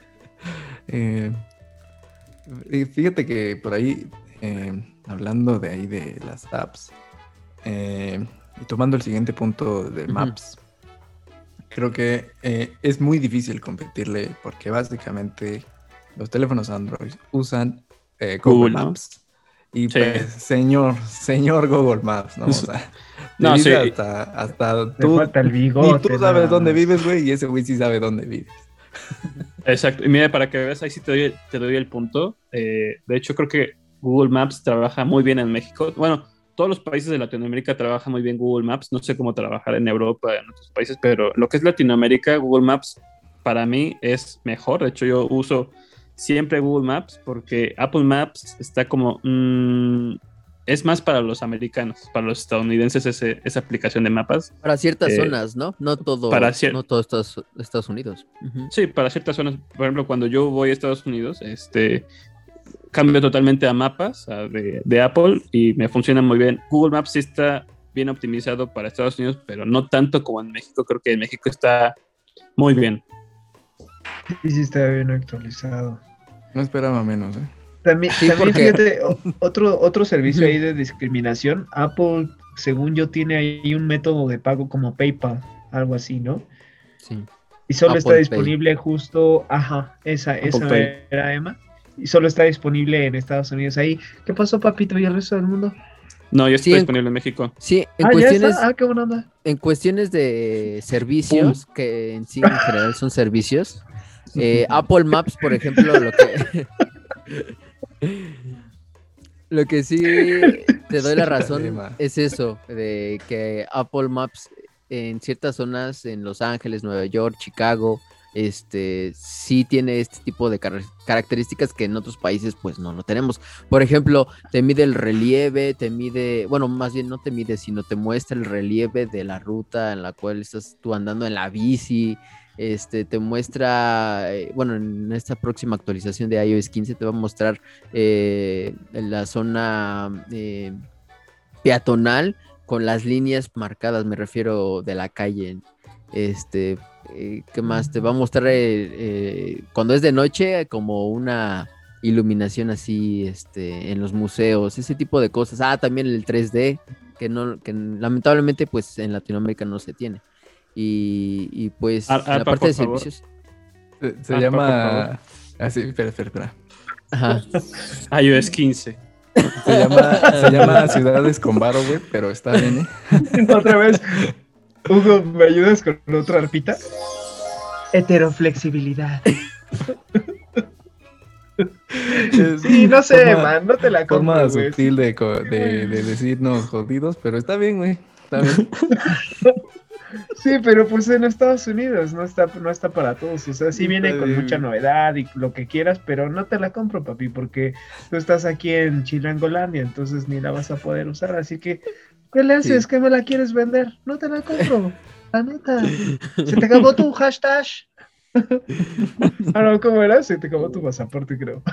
Eh, fíjate que por ahí, eh, hablando de ahí de las apps, eh, y tomando el siguiente punto de Maps, creo que eh, es muy difícil competirle porque básicamente los teléfonos Android usan eh, Google, Maps. Y pues, señor, señor Google Maps, ¿no? O sea, no, sí. hasta, hasta tú. el bigote, y tú sabes dónde vives, güey, y ese güey sí sabe dónde vives. Exacto. Y mira, para que veas, ahí sí te doy, te doy el punto. Eh, de hecho, creo que Google Maps trabaja muy bien en México. Bueno, todos los países de Latinoamérica trabajan muy bien Google Maps. No sé cómo trabajar en Europa, en otros países, pero lo que es Latinoamérica, Google Maps para mí es mejor. De hecho, yo uso siempre Google Maps porque Apple Maps está como... Mm, es más para los americanos, para los estadounidenses esa aplicación de mapas. Para ciertas eh, zonas, ¿no? No todo, para no todo Estados, Estados Unidos. Sí, para ciertas zonas. Por ejemplo, cuando yo voy a Estados Unidos, este, cambio totalmente a mapas de, Apple y me funciona muy bien. Google Maps sí está bien optimizado para Estados Unidos, pero no tanto como en México. Creo que en México está muy bien. Sí, sí está bien actualizado. No esperaba menos, ¿eh? También, fíjate, otro, otro servicio ahí de discriminación. Apple, según yo, tiene ahí un método de pago como PayPal, algo así, ¿no? Sí. Y solo está disponible justo, ajá, esa, esa era Emma y solo está disponible en Estados Unidos ahí. ¿Qué pasó, papito, y el resto del mundo? No, Sí, en- disponible en México. Sí, en ah, cuestiones. Ah, qué buena onda. en cuestiones de servicios, que en sí en general son servicios, eh, Apple Maps, por ejemplo, lo que lo que sí te doy la razón es eso, de que Apple Maps en ciertas zonas, en Los Ángeles, Nueva York, Chicago, este sí tiene este tipo de car- características que en otros países pues no lo tenemos. Por ejemplo, te mide el relieve, te mide, bueno, más bien no te mide, sino te muestra el relieve de la ruta en la cual estás tú andando en la bici. Este te muestra, eh, bueno, en esta próxima actualización de iOS 15 te va a mostrar eh, la zona eh, peatonal con las líneas marcadas, me refiero de la calle. Este, eh, ¿qué más? Te va a mostrar eh, eh, cuando es de noche como una iluminación así este, en los museos, ese tipo de cosas. Ah, también el 3D, que no, que lamentablemente pues en Latinoamérica no se tiene. Y, y, pues Ar- en la Arpa, parte de favor. servicios. Se, se Ah, llama. Ah, sí, espera, espera, espera. Ajá. iOS 15. Se llama, se llama Ciudades con Varo, güey, pero está bien, ¿eh? Otra vez. Hugo, ¿me ayudas con otra arpita? Heteroflexibilidad. Sí, no sé, forma- man, no te la compro, Forma güey. sutil de, co- de, de decirnos jodidos, pero está bien, güey. Está bien. Sí, pero pues en Estados Unidos no está, no está para todos. O sea, sí viene con mucha novedad y lo que quieras, pero no te la compro, papi, porque tú estás aquí en Chilangolandia, entonces ni la vas a poder usar. Así que, ¿qué le haces? Sí. ¿Qué me la quieres vender? No te la compro, la neta. Se te acabó tu hashtag. ah, no, ¿cómo era? Se te acabó tu pasaporte, creo.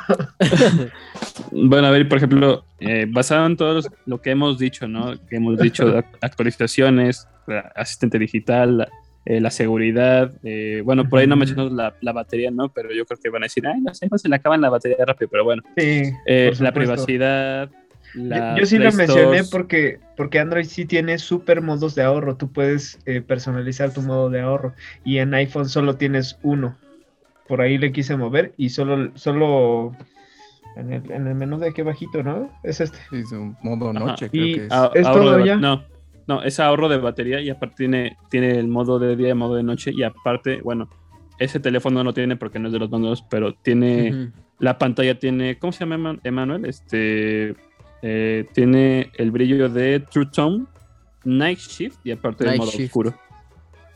Bueno, a ver, por ejemplo, eh, basado en todo lo que hemos dicho, ¿no? Que hemos dicho actualizaciones, la asistente digital, la, eh, la seguridad, eh, bueno, por ahí no mencionamos la, la batería, ¿no? Pero yo creo que van a decir, ay, los iPhones se le acaban la batería rápido, pero bueno, Sí. eh, la privacidad, la Yo sí Play lo mencioné Stores. porque, porque Android sí tiene super modos de ahorro. Tú puedes eh, personalizar tu modo de ahorro y en iPhone solo tienes uno. Por ahí le quise mover y solo, solo en el, en el menú de aquí abajito, ¿no? Es este. Sí, su modo Ajá. noche, Y- que es. ¿Es todo ya? No, no, es ahorro de batería y aparte tiene, tiene el modo de día y modo de noche y aparte, bueno, ese teléfono no tiene porque no es de los nuevos, pero tiene, la pantalla tiene, ¿cómo se llama Eman- Emanuel? Este, eh, tiene el brillo de True Tone, Night Shift y aparte del Night modo Shift. oscuro.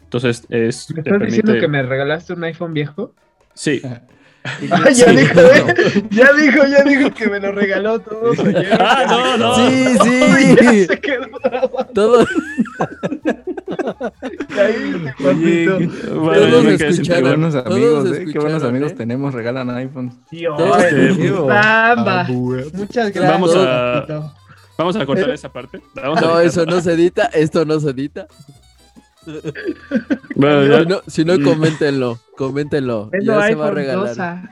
Entonces, es, ¿Me estás diciendo que me regalaste un iPhone viejo? Sí, ya Sí. dijo, ¿eh? Ya dijo, ya dijo que me lo regaló todo. Ah, no, no. Sí, ya sí. se quedó. Todo, Oye. Bueno, Todos Qué escucharon. buenos amigos, ¿eh? Qué buenos escucharon, amigos ¿eh? tenemos, regalan iPhone. Tío, Todos- ay, Bamba. Ah. Muchas gracias. Vamos a- papito. Vamos a cortar esa parte. Vamos no, eso no se edita, esto no se edita. Bueno, ya- Si no, si no, coméntenlo, coméntenlo. Tengo Ya se va a regalar. rosa.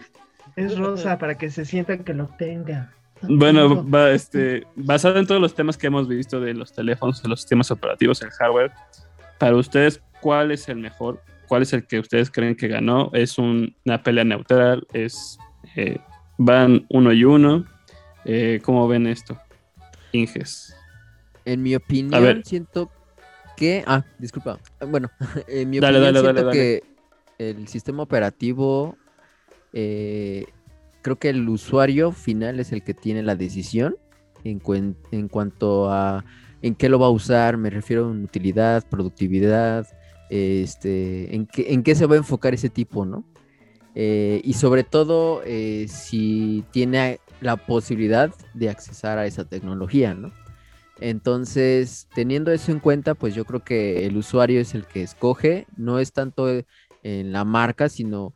Es rosa para que se sientan que lo tenga. Bueno, va, este, basado en todos los temas que hemos visto de los teléfonos, de los sistemas operativos, el hardware, para ustedes, ¿cuál es el mejor? ¿Cuál es el que ustedes creen que ganó? ¿Es un- una pelea neutral? ¿Es eh, van uno y uno? Eh, ¿Cómo ven esto? Inges. En mi opinión, siento que. Ah, disculpa. Bueno, en mi Dale, opinión, dale, siento dale, que el sistema operativo. eh, creo que el usuario final es el que tiene la decisión en, cuen- en cuanto a en qué lo va a usar. Me refiero en utilidad, productividad, este, en qué, en qué se va a enfocar ese tipo, ¿no? Eh, y sobre todo eh, si tiene la posibilidad de accesar a esa tecnología, ¿no? Entonces, teniendo eso en cuenta, pues yo creo que el usuario es el que escoge, no es tanto eh, en la marca, sino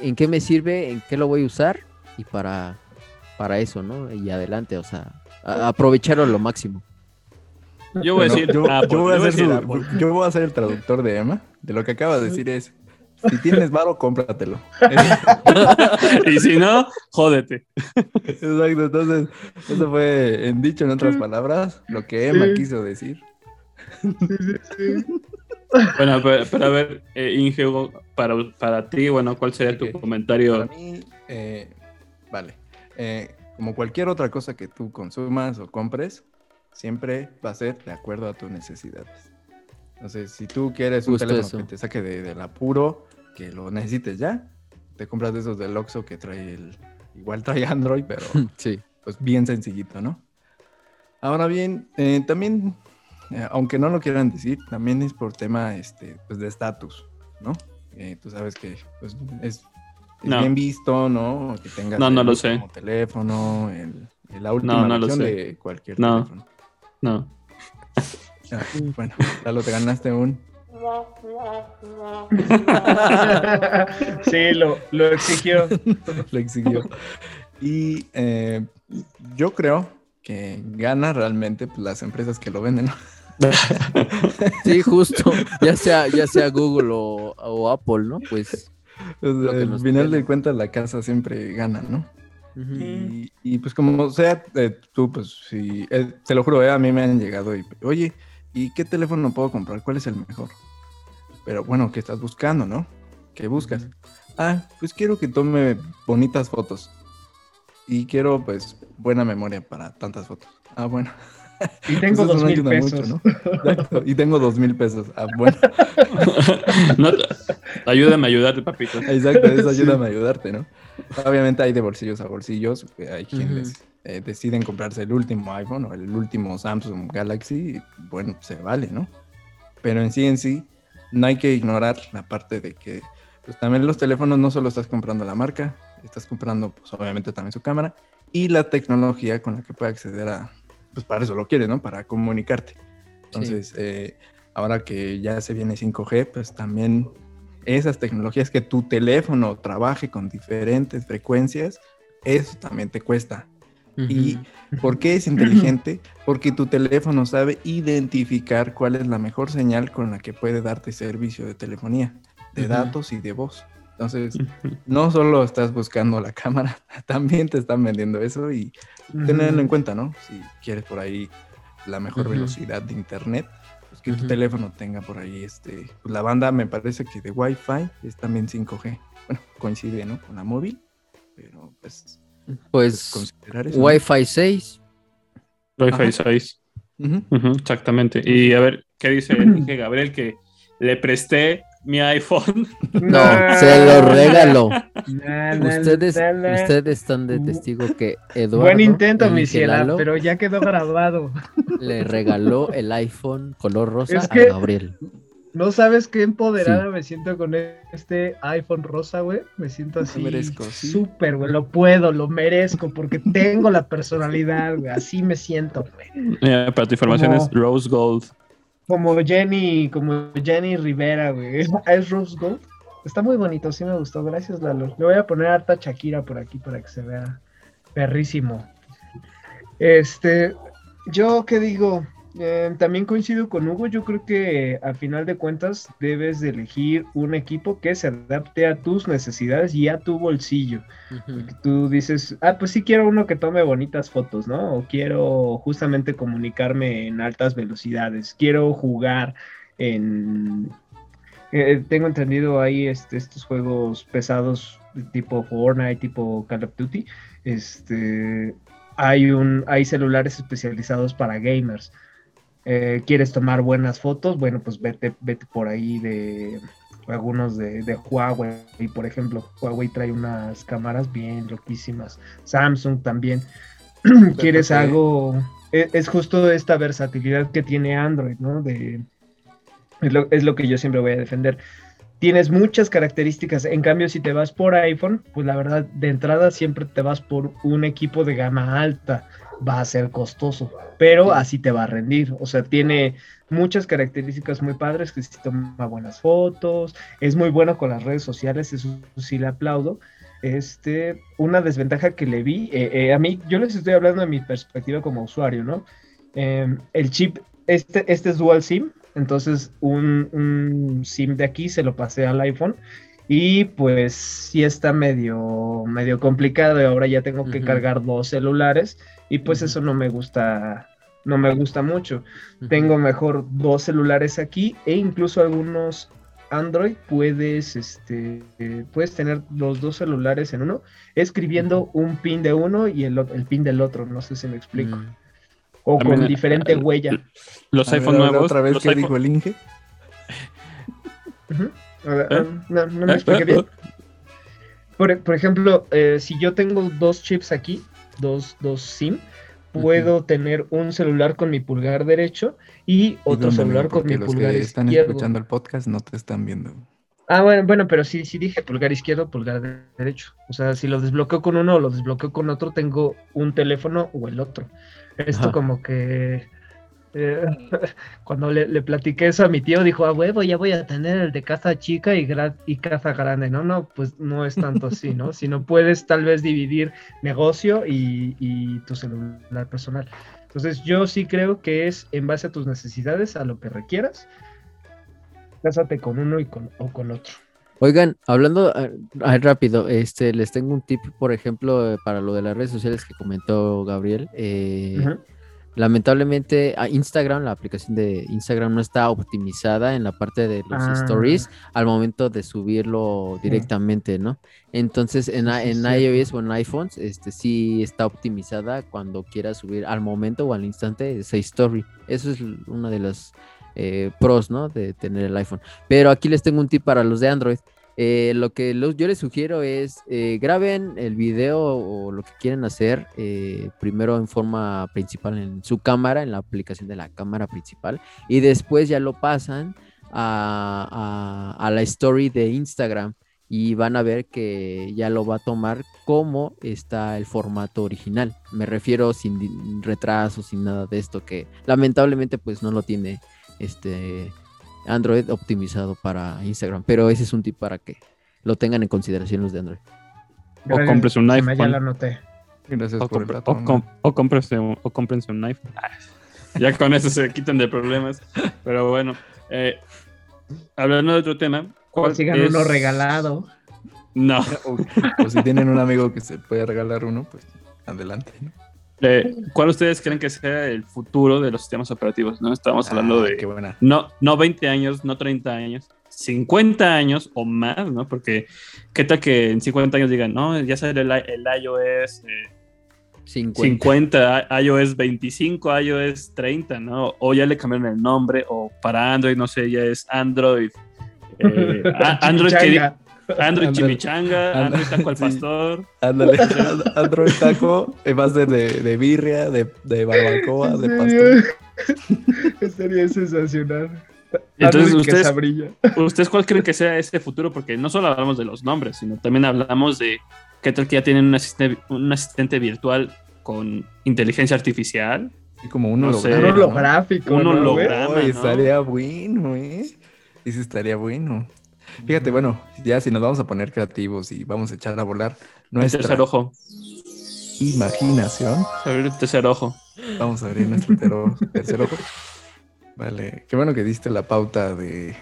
en qué me sirve, en qué lo voy a usar y para, para eso, ¿no? Y adelante, o sea, aprovecharlo lo máximo. Yo voy a decir yo voy a ser el traductor de Emma. De lo que acaba de decir es: si tienes varo, cómpratelo. y si no, jódete. Exacto, entonces, eso fue en dicho en otras palabras, lo que Emma Sí. quiso decir. Bueno, pero, pero a ver, eh, Inge, para, para ti, bueno, ¿cuál sería tu comentario? Para mí, eh, vale. eh, como cualquier otra cosa que tú consumas o compres, siempre va a ser de acuerdo a tus necesidades. Entonces, si tú quieres un Justo teléfono eso. que te saque de- del apuro, que lo necesites ya, te compras de esos del Oxxo que trae el... Igual trae Android, pero Sí. pues bien sencillito, ¿no? Ahora bien, eh, también, eh, aunque no lo quieran decir, también es por tema este, pues, de estatus, ¿no? Eh, tú sabes que pues, es, es No. bien visto, ¿no? Que tengas No, no el lo sé. último teléfono, el, el- la última no lo versión sé. de cualquier No. teléfono. No. Ah, bueno, Lalo, te ganaste un... sí, lo, lo exigió. lo exigió. Y eh, yo creo que gana realmente pues, las empresas que lo venden, ¿no? Sí, justo. Ya sea, ya sea Google o, o Apple, ¿no? Pues. Pues, al final de cuentas la casa siempre gana, ¿no? y, pues como sea, eh, tú pues si, eh, te lo juro, eh, a mí me han llegado y, oye, ¿y qué teléfono puedo comprar? ¿Cuál es el mejor? Pero bueno, ¿qué estás buscando, no? ¿Qué buscas? Ah, pues quiero que tome bonitas fotos. Y quiero pues buena memoria para tantas fotos. Ah, bueno. Y tengo Pues eso dos no mil ayuda mucho, pesos. ¿no? Exacto, Y tengo dos mil pesos. Ah, bueno. No, ayúdame a ayudarte, papito. Exacto, eso Sí. ayúdame a ayudarte, ¿no? Obviamente hay de bolsillos a bolsillos, hay Ujú. quienes eh, deciden comprarse el último iPhone o el último Samsung Galaxy, bueno, se vale, ¿no? Pero en sí, en sí, no hay que ignorar la parte de que pues, también los teléfonos no solo estás comprando la marca, estás comprando, pues obviamente también su cámara y la tecnología con la que puede acceder a, pues para eso lo quieres, ¿no? Para comunicarte. Entonces, eh, ahora que ya se viene 5G, pues también esas tecnologías que tu teléfono trabaje con diferentes frecuencias, eso también te cuesta. ¿Y por qué es inteligente? Porque tu teléfono sabe identificar cuál es la mejor señal con la que puede darte servicio de telefonía, de datos y de voz. Entonces, no solo estás buscando la cámara, también te están vendiendo eso y tenerlo en cuenta, ¿no? Si quieres por ahí la mejor velocidad de internet, pues que tu teléfono tenga por ahí este, pues la banda me parece que de Wi-Fi es también 5G. Bueno, coincide, ¿no? Con la móvil, pero pues, Pues. Wi-Fi 6. Wi-Fi Ajá. 6. Ujú. Ujú, exactamente. Y a ver, ¿qué dice Dije Gabriel? Que le presté mi iPhone. No, se lo regaló. Ustedes, ustedes están de testigo que Eduardo Buen intento, mi Lalo, pero ya quedó grabado. le regaló el iPhone color rosa Es que- a Gabriel. No sabes qué empoderada me siento con este iPhone rosa, güey. Me siento así. merezco, sí. Súper, güey. Lo puedo, lo merezco, porque tengo la personalidad, güey. Así me siento, güey. Mira, para tu información Como- es Rose Gold. Como Jenny, como Jenny Rivera, güey. Es Rose Gold. Está muy bonito, sí me gustó. Gracias, Lalo. Le voy a poner harta Shakira por aquí para que se vea perrísimo. Este, yo qué digo, Eh, también coincido con Hugo, yo creo que a final de cuentas debes de elegir un equipo que se adapte a tus necesidades y a tu bolsillo. Que tú dices, ah, pues sí quiero uno que tome bonitas fotos, ¿no? O quiero justamente comunicarme en altas velocidades, quiero jugar en... eh, tengo entendido ahí este, estos juegos pesados tipo Fortnite, tipo Call of Duty. Este, hay, un, hay celulares especializados para gamers. Eh, ¿Quieres tomar buenas fotos? Bueno, pues vete, vete por ahí de algunos de, de Huawei, por ejemplo. Huawei trae unas cámaras bien loquísimas. Samsung también. ¿Quieres algo? Es, es justo esta versatilidad que tiene Android, ¿no? De, es, lo, es lo que yo siempre voy a defender. Tienes muchas características. En cambio, si te vas por iPhone, pues la verdad, de entrada siempre te vas por un equipo de gama alta. Va a ser costoso, pero así te va a rendir. O sea, tiene muchas características muy padres, que sí toma buenas fotos, es muy bueno con las redes sociales, eso sí le aplaudo. Este, una desventaja que le vi, eh, eh, a mí, yo les estoy hablando de mi perspectiva como usuario, ¿no? Eh, el chip, este, este es dual SIM, entonces un, un, SIM de aquí se lo pasé al iPhone y pues sí está medio, medio complicado y ahora ya tengo que Ujú. cargar dos celulares y pues eso no me gusta, no me gusta mucho. Tengo mejor dos celulares aquí e incluso algunos Android puedes, este, puedes tener los dos celulares en uno, escribiendo un pin de uno y el, el pin del otro. No sé si me explico. Mm. O También, con diferente huella. Los A iPhone ver, nuevos. Otra vez, los ¿qué iPhone- dijo el Inge? Ver, ¿Eh? no, no me ¿Eh? expliqué ¿Eh? bien. Por, por ejemplo, eh, si yo tengo dos chips aquí, dos, dos SIM, puedo tener un celular con mi pulgar derecho y otro celular con mi los pulgar que están izquierdo. escuchando el podcast no te están viendo. Ah, bueno, bueno, pero sí, sí dije pulgar izquierdo, pulgar de- derecho. O sea, si lo desbloqueo con uno o lo desbloqueo con otro, tengo un teléfono o el otro. Esto Ajá. como que eh, cuando le, le platiqué eso a mi tío, dijo, ah, huevo, ya voy a tener el de casa chica y, y casa grande. No, no, pues no es tanto así, ¿no? Sino puedes tal vez dividir negocio y, y tu celular personal. Entonces yo sí creo que es en base a tus necesidades, a lo que requieras. Cásate con uno y con, o con otro. Oigan, hablando ah, ah, rápido, este, les tengo un tip, por ejemplo, eh, para lo de las redes sociales que comentó Gabriel. eh. Lamentablemente, Instagram, la aplicación de Instagram no está optimizada en la parte de los Ah. stories al momento de subirlo directamente, ¿no? Entonces, en, Sí, iOS o en iPhones, este sí está optimizada cuando quieras subir al momento o al instante esa story. Eso es una de las eh, pros, ¿no? De tener el iPhone. Pero aquí les tengo un tip para los de Android. Eh, lo que yo les sugiero es eh, graben el video o lo que quieren hacer eh, primero en forma principal en su cámara, en la aplicación de la cámara principal, y después ya lo pasan a, a- la story de Instagram y van a ver que ya lo va a tomar como está el formato original. Me refiero sin retraso, sin nada de esto, que lamentablemente pues no lo tiene este Android optimizado para Instagram, pero ese es un tip para que lo tengan en consideración los de Android. O compres un iPhone. Ya lo anoté. Gracias O, por el compre- o, com- o cómprense un, o cómprense un iPhone. Ah, Ya con eso se quitan de problemas. Pero bueno, eh, hablando de otro tema. O ¿cuál sigan es- uno regalado. No. O, o si tienen un amigo que se puede regalar uno, pues adelante. ¿no? Eh, ¿Cuál ustedes creen que sea el futuro de los sistemas operativos? ¿no? Estábamos hablando Ah, de Qué buena. no, no 20 años, no 30 años, 50 años o más, ¿no? Porque qué tal que en 50 años digan, no, ya sale el, el iOS eh, 50. 50, i- iOS 25, iOS 30, ¿no? O ya le cambiaron el nombre, o para Android, no sé, ya es Android. eh, Android, que. Android. Chimichanga, Android Taco al sí. Pastor. Ándale, Android Taco eh, va a ser de, de birria, de, de barbacoa, de ¿En pastor. Sería sensacional. Entonces, ustedes-. ¿Ustedes cuál creen que sea ese futuro? Porque no solo hablamos de los nombres, sino también hablamos de qué tal que ya tienen un asistente, un asistente virtual con inteligencia artificial. Así como un No sé. Un holograma. holográfico. Un holograma. ¿no? estaría bueno, ¿eh? Ese estaría bueno. Fíjate, bueno, ya si nos vamos a poner creativos y vamos a echar a volar El nuestra tercer ojo. imaginación, Abrir el tercer ojo. vamos a abrir nuestro tero- tercer ojo. Vale, qué bueno que diste la pauta de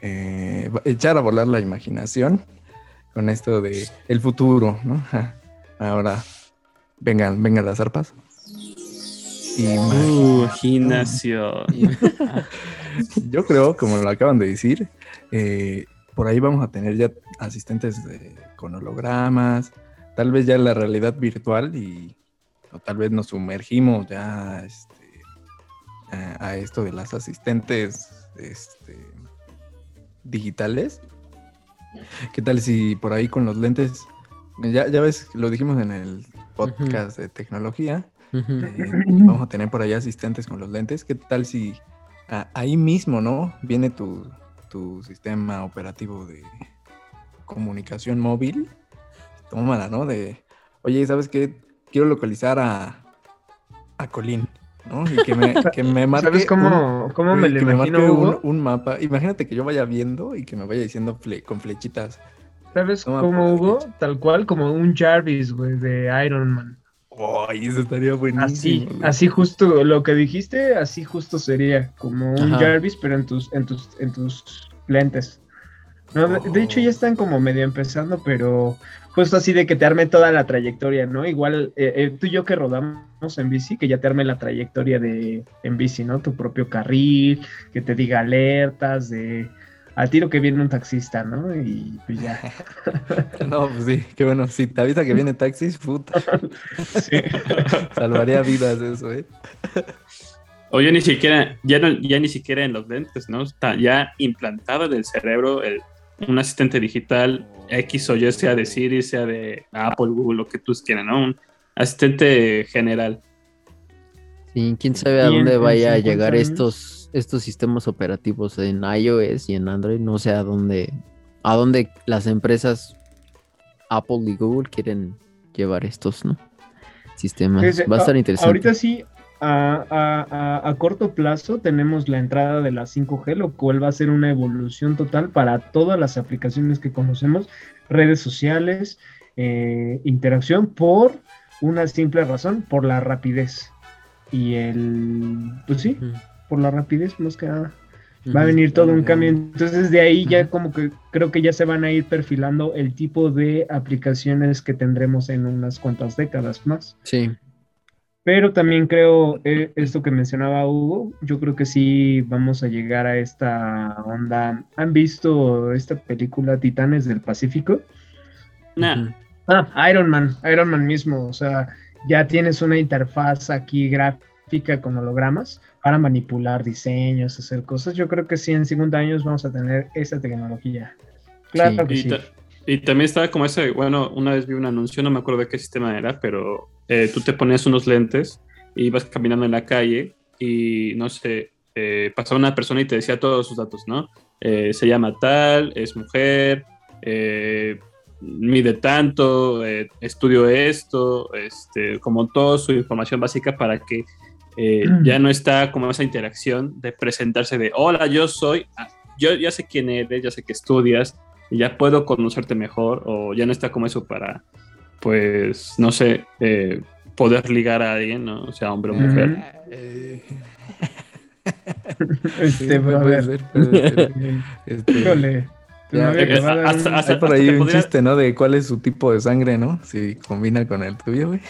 eh, echar a volar la imaginación con esto de el futuro, ¿no? Ahora, vengan, vengan las arpas. Imaginación. Yo creo, como lo acaban de decir, eh, por ahí vamos a tener ya asistentes de- con hologramas, tal vez ya la realidad virtual y o tal vez nos sumergimos ya este, a, a esto de las asistentes este, digitales. ¿Qué tal si por ahí con los lentes, ya, ya ves, lo dijimos en el podcast de tecnología, eh, vamos a tener por ahí asistentes con los lentes. ¿Qué tal si a- ahí mismo, ¿no? Viene tu, tu sistema operativo de comunicación móvil. Tómala, ¿no? De, oye, ¿sabes qué? Quiero localizar a, a Colín, ¿no? Y que me, que me marque. ¿Sabes cómo, un- cómo me que me imagino, marque Hugo? un, un mapa. Imagínate que yo vaya viendo y que me vaya diciendo fle- con flechitas. ¿Sabes cómo, Hugo? Tal cual como un Jarvis, güey, de Iron Man. ¡Ay, eso estaría buenísimo! Así, güey. así justo lo que dijiste, así justo sería, como un Ajá. Jarvis, pero en tus, en tus, en tus lentes. No, de, de hecho Oh. ya están como medio empezando, pero justo así de que te arme toda la trayectoria, ¿no? Igual eh, eh, tú y yo que rodamos en bici, que ya te arme la trayectoria de en bici, ¿no? Tu propio carril, que te diga alertas de a tiro que viene un taxista, ¿no? Y pues ya. No, pues sí, qué bueno. Si te avisa que viene taxis, puta. Sí. Salvaría vidas eso, ¿eh? O ya ni siquiera, ya, no- ya ni siquiera en los lentes, ¿no? Está ya implantado en el cerebro el- un asistente digital X o Y, sea de Siri, sea de Apple, Google, lo que tú quieras, ¿no? Un asistente general. Sí, quién sabe a dónde vaya a 50 llegar años. estos, estos sistemas operativos en iOS y en Android. No sé a dónde, a dónde las empresas Apple y Google quieren llevar estos, ¿no? Sistemas. Va a estar interesante. Ahorita sí, a, a- a- a corto plazo tenemos la entrada de la 5G, lo cual va a ser una evolución total para todas las aplicaciones que conocemos, redes sociales, eh, interacción, por una simple razón, por la rapidez. Y el, pues sí, por la rapidez más que nada. Va a venir todo un cambio. Entonces de ahí ya como que creo que ya se van a ir perfilando el tipo de aplicaciones que tendremos en unas cuantas décadas más. Sí. Pero también creo, eh, esto que mencionaba Hugo, yo creo que sí vamos a llegar a esta onda. ¿Han visto esta película Titanes del Pacífico? Ujú. Ah, Iron Man, Iron Man mismo, o sea, ya tienes una interfaz aquí gráfica con hologramas para manipular diseños, hacer cosas. Yo creo que sí, en 50 años vamos a tener esa tecnología. Claro Sí. que y, sí. y también estaba como ese, bueno, una vez vi un anuncio, no me acuerdo de qué sistema era, pero eh, tú te ponías unos lentes y ibas caminando en la calle y no sé, eh, pasaba una persona y te decía todos sus datos, ¿no? Eh, se llama tal, es mujer, eh, mide tanto, eh, estudio esto, este, como toda su información básica para que eh, ya no está como esa interacción de presentarse de, hola, yo soy, ah, yo ya sé quién eres, ya sé que estudias, y ya puedo conocerte mejor, o ya no está como eso para, pues, no sé, eh, poder ligar a alguien, ¿no? O sea, hombre o mujer. Eh, Este. Este, novia eh, te va a dar hasta- por ahí un podría- chiste, ¿no? De cuál es su tipo de sangre, ¿no? Si combina con el tuyo, güey.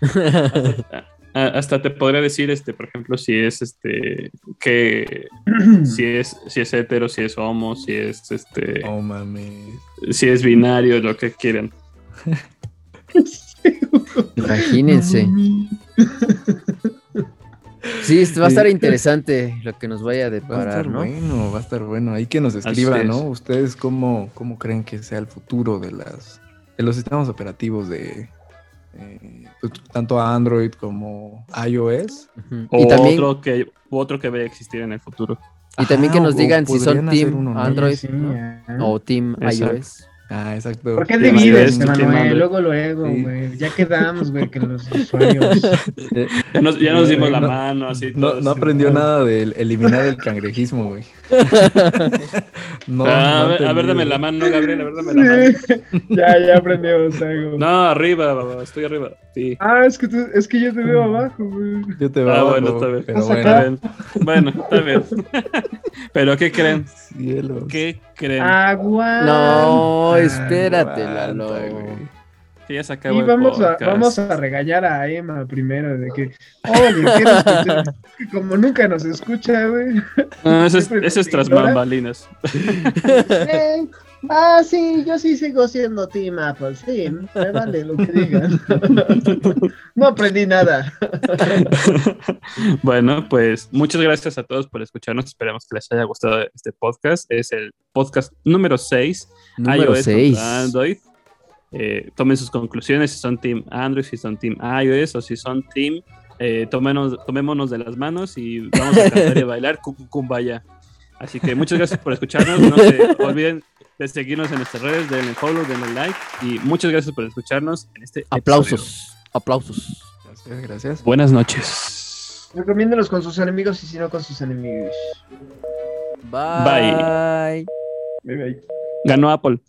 Hasta te podría decir, este, por ejemplo, si es este, que, si es, si es hetero, si es homo, si es este, Oh, si es binario, lo que quieran. Imagínense. Sí, va a estar interesante lo que nos vaya a Va a deparar, estar ¿no? bueno, va a estar bueno. Ahí que nos escriban, es. ¿no? Ustedes cómo, cómo creen que sea el futuro de las de los sistemas operativos de eh, tanto Android como iOS. Ujú. O Y también, otro que, otro que vaya a existir en el futuro. y también que Ajá, nos digan si son Team. Android Sí, ¿no? ¿eh? o Team Exacto. iOS. Ah, exacto. ¿Por qué Sí, divides, sí, sí, Manuel? Luego, luego, Sí. güey. Ya quedamos, güey, que los usuarios. Ya nos, ya nos dimos la No, mano, así. No, no aprendió nada de eliminar el cangrejismo, güey. no, Ah, a, ver, a ver, aprendió. dame la mano, Gabriel, a ver, dame la mano. Ya, ya aprendimos algo. No, arriba, estoy arriba. Sí. Ah, es que, tú- es que yo te veo abajo, güey. Yo te Ah, veo. bueno, está bien. Pero bueno, Está bien. Bueno, está bien. Pero, ¿qué creen? cielos. ¿Qué creen? Aguanta. No, Ah, espérate, Lalo. güey. Que ya se acabó Y el vamos a, vamos a regañar a Emma primero de que, oye, ¿quieres que te- que como nunca nos escucha, güey? No, eso es, eso tras bambalinas. Eh, ah, sí, yo sí sigo siendo Team Apple, sí, me vale lo que digan. no aprendí nada. bueno, pues muchas gracias a todos por escucharnos. Esperamos que les haya gustado este podcast. Es el podcast número 6, Número iOS 6. contra Android. Eh, tomen sus conclusiones si son Team Android, si son Team iOS o si son Team. Eh, tomémonos, tomémonos de las manos y vamos a cantar y a bailar Kumbaya. Así que muchas gracias por escucharnos. No se olviden de seguirnos en nuestras redes, denle follow, denle like y muchas gracias por escucharnos en este episodio. Aplausos, aplausos. Gracias, gracias. Buenas noches. Recomiéndalos con sus enemigos y si no con sus enemigos. Bye. Ganó Apple.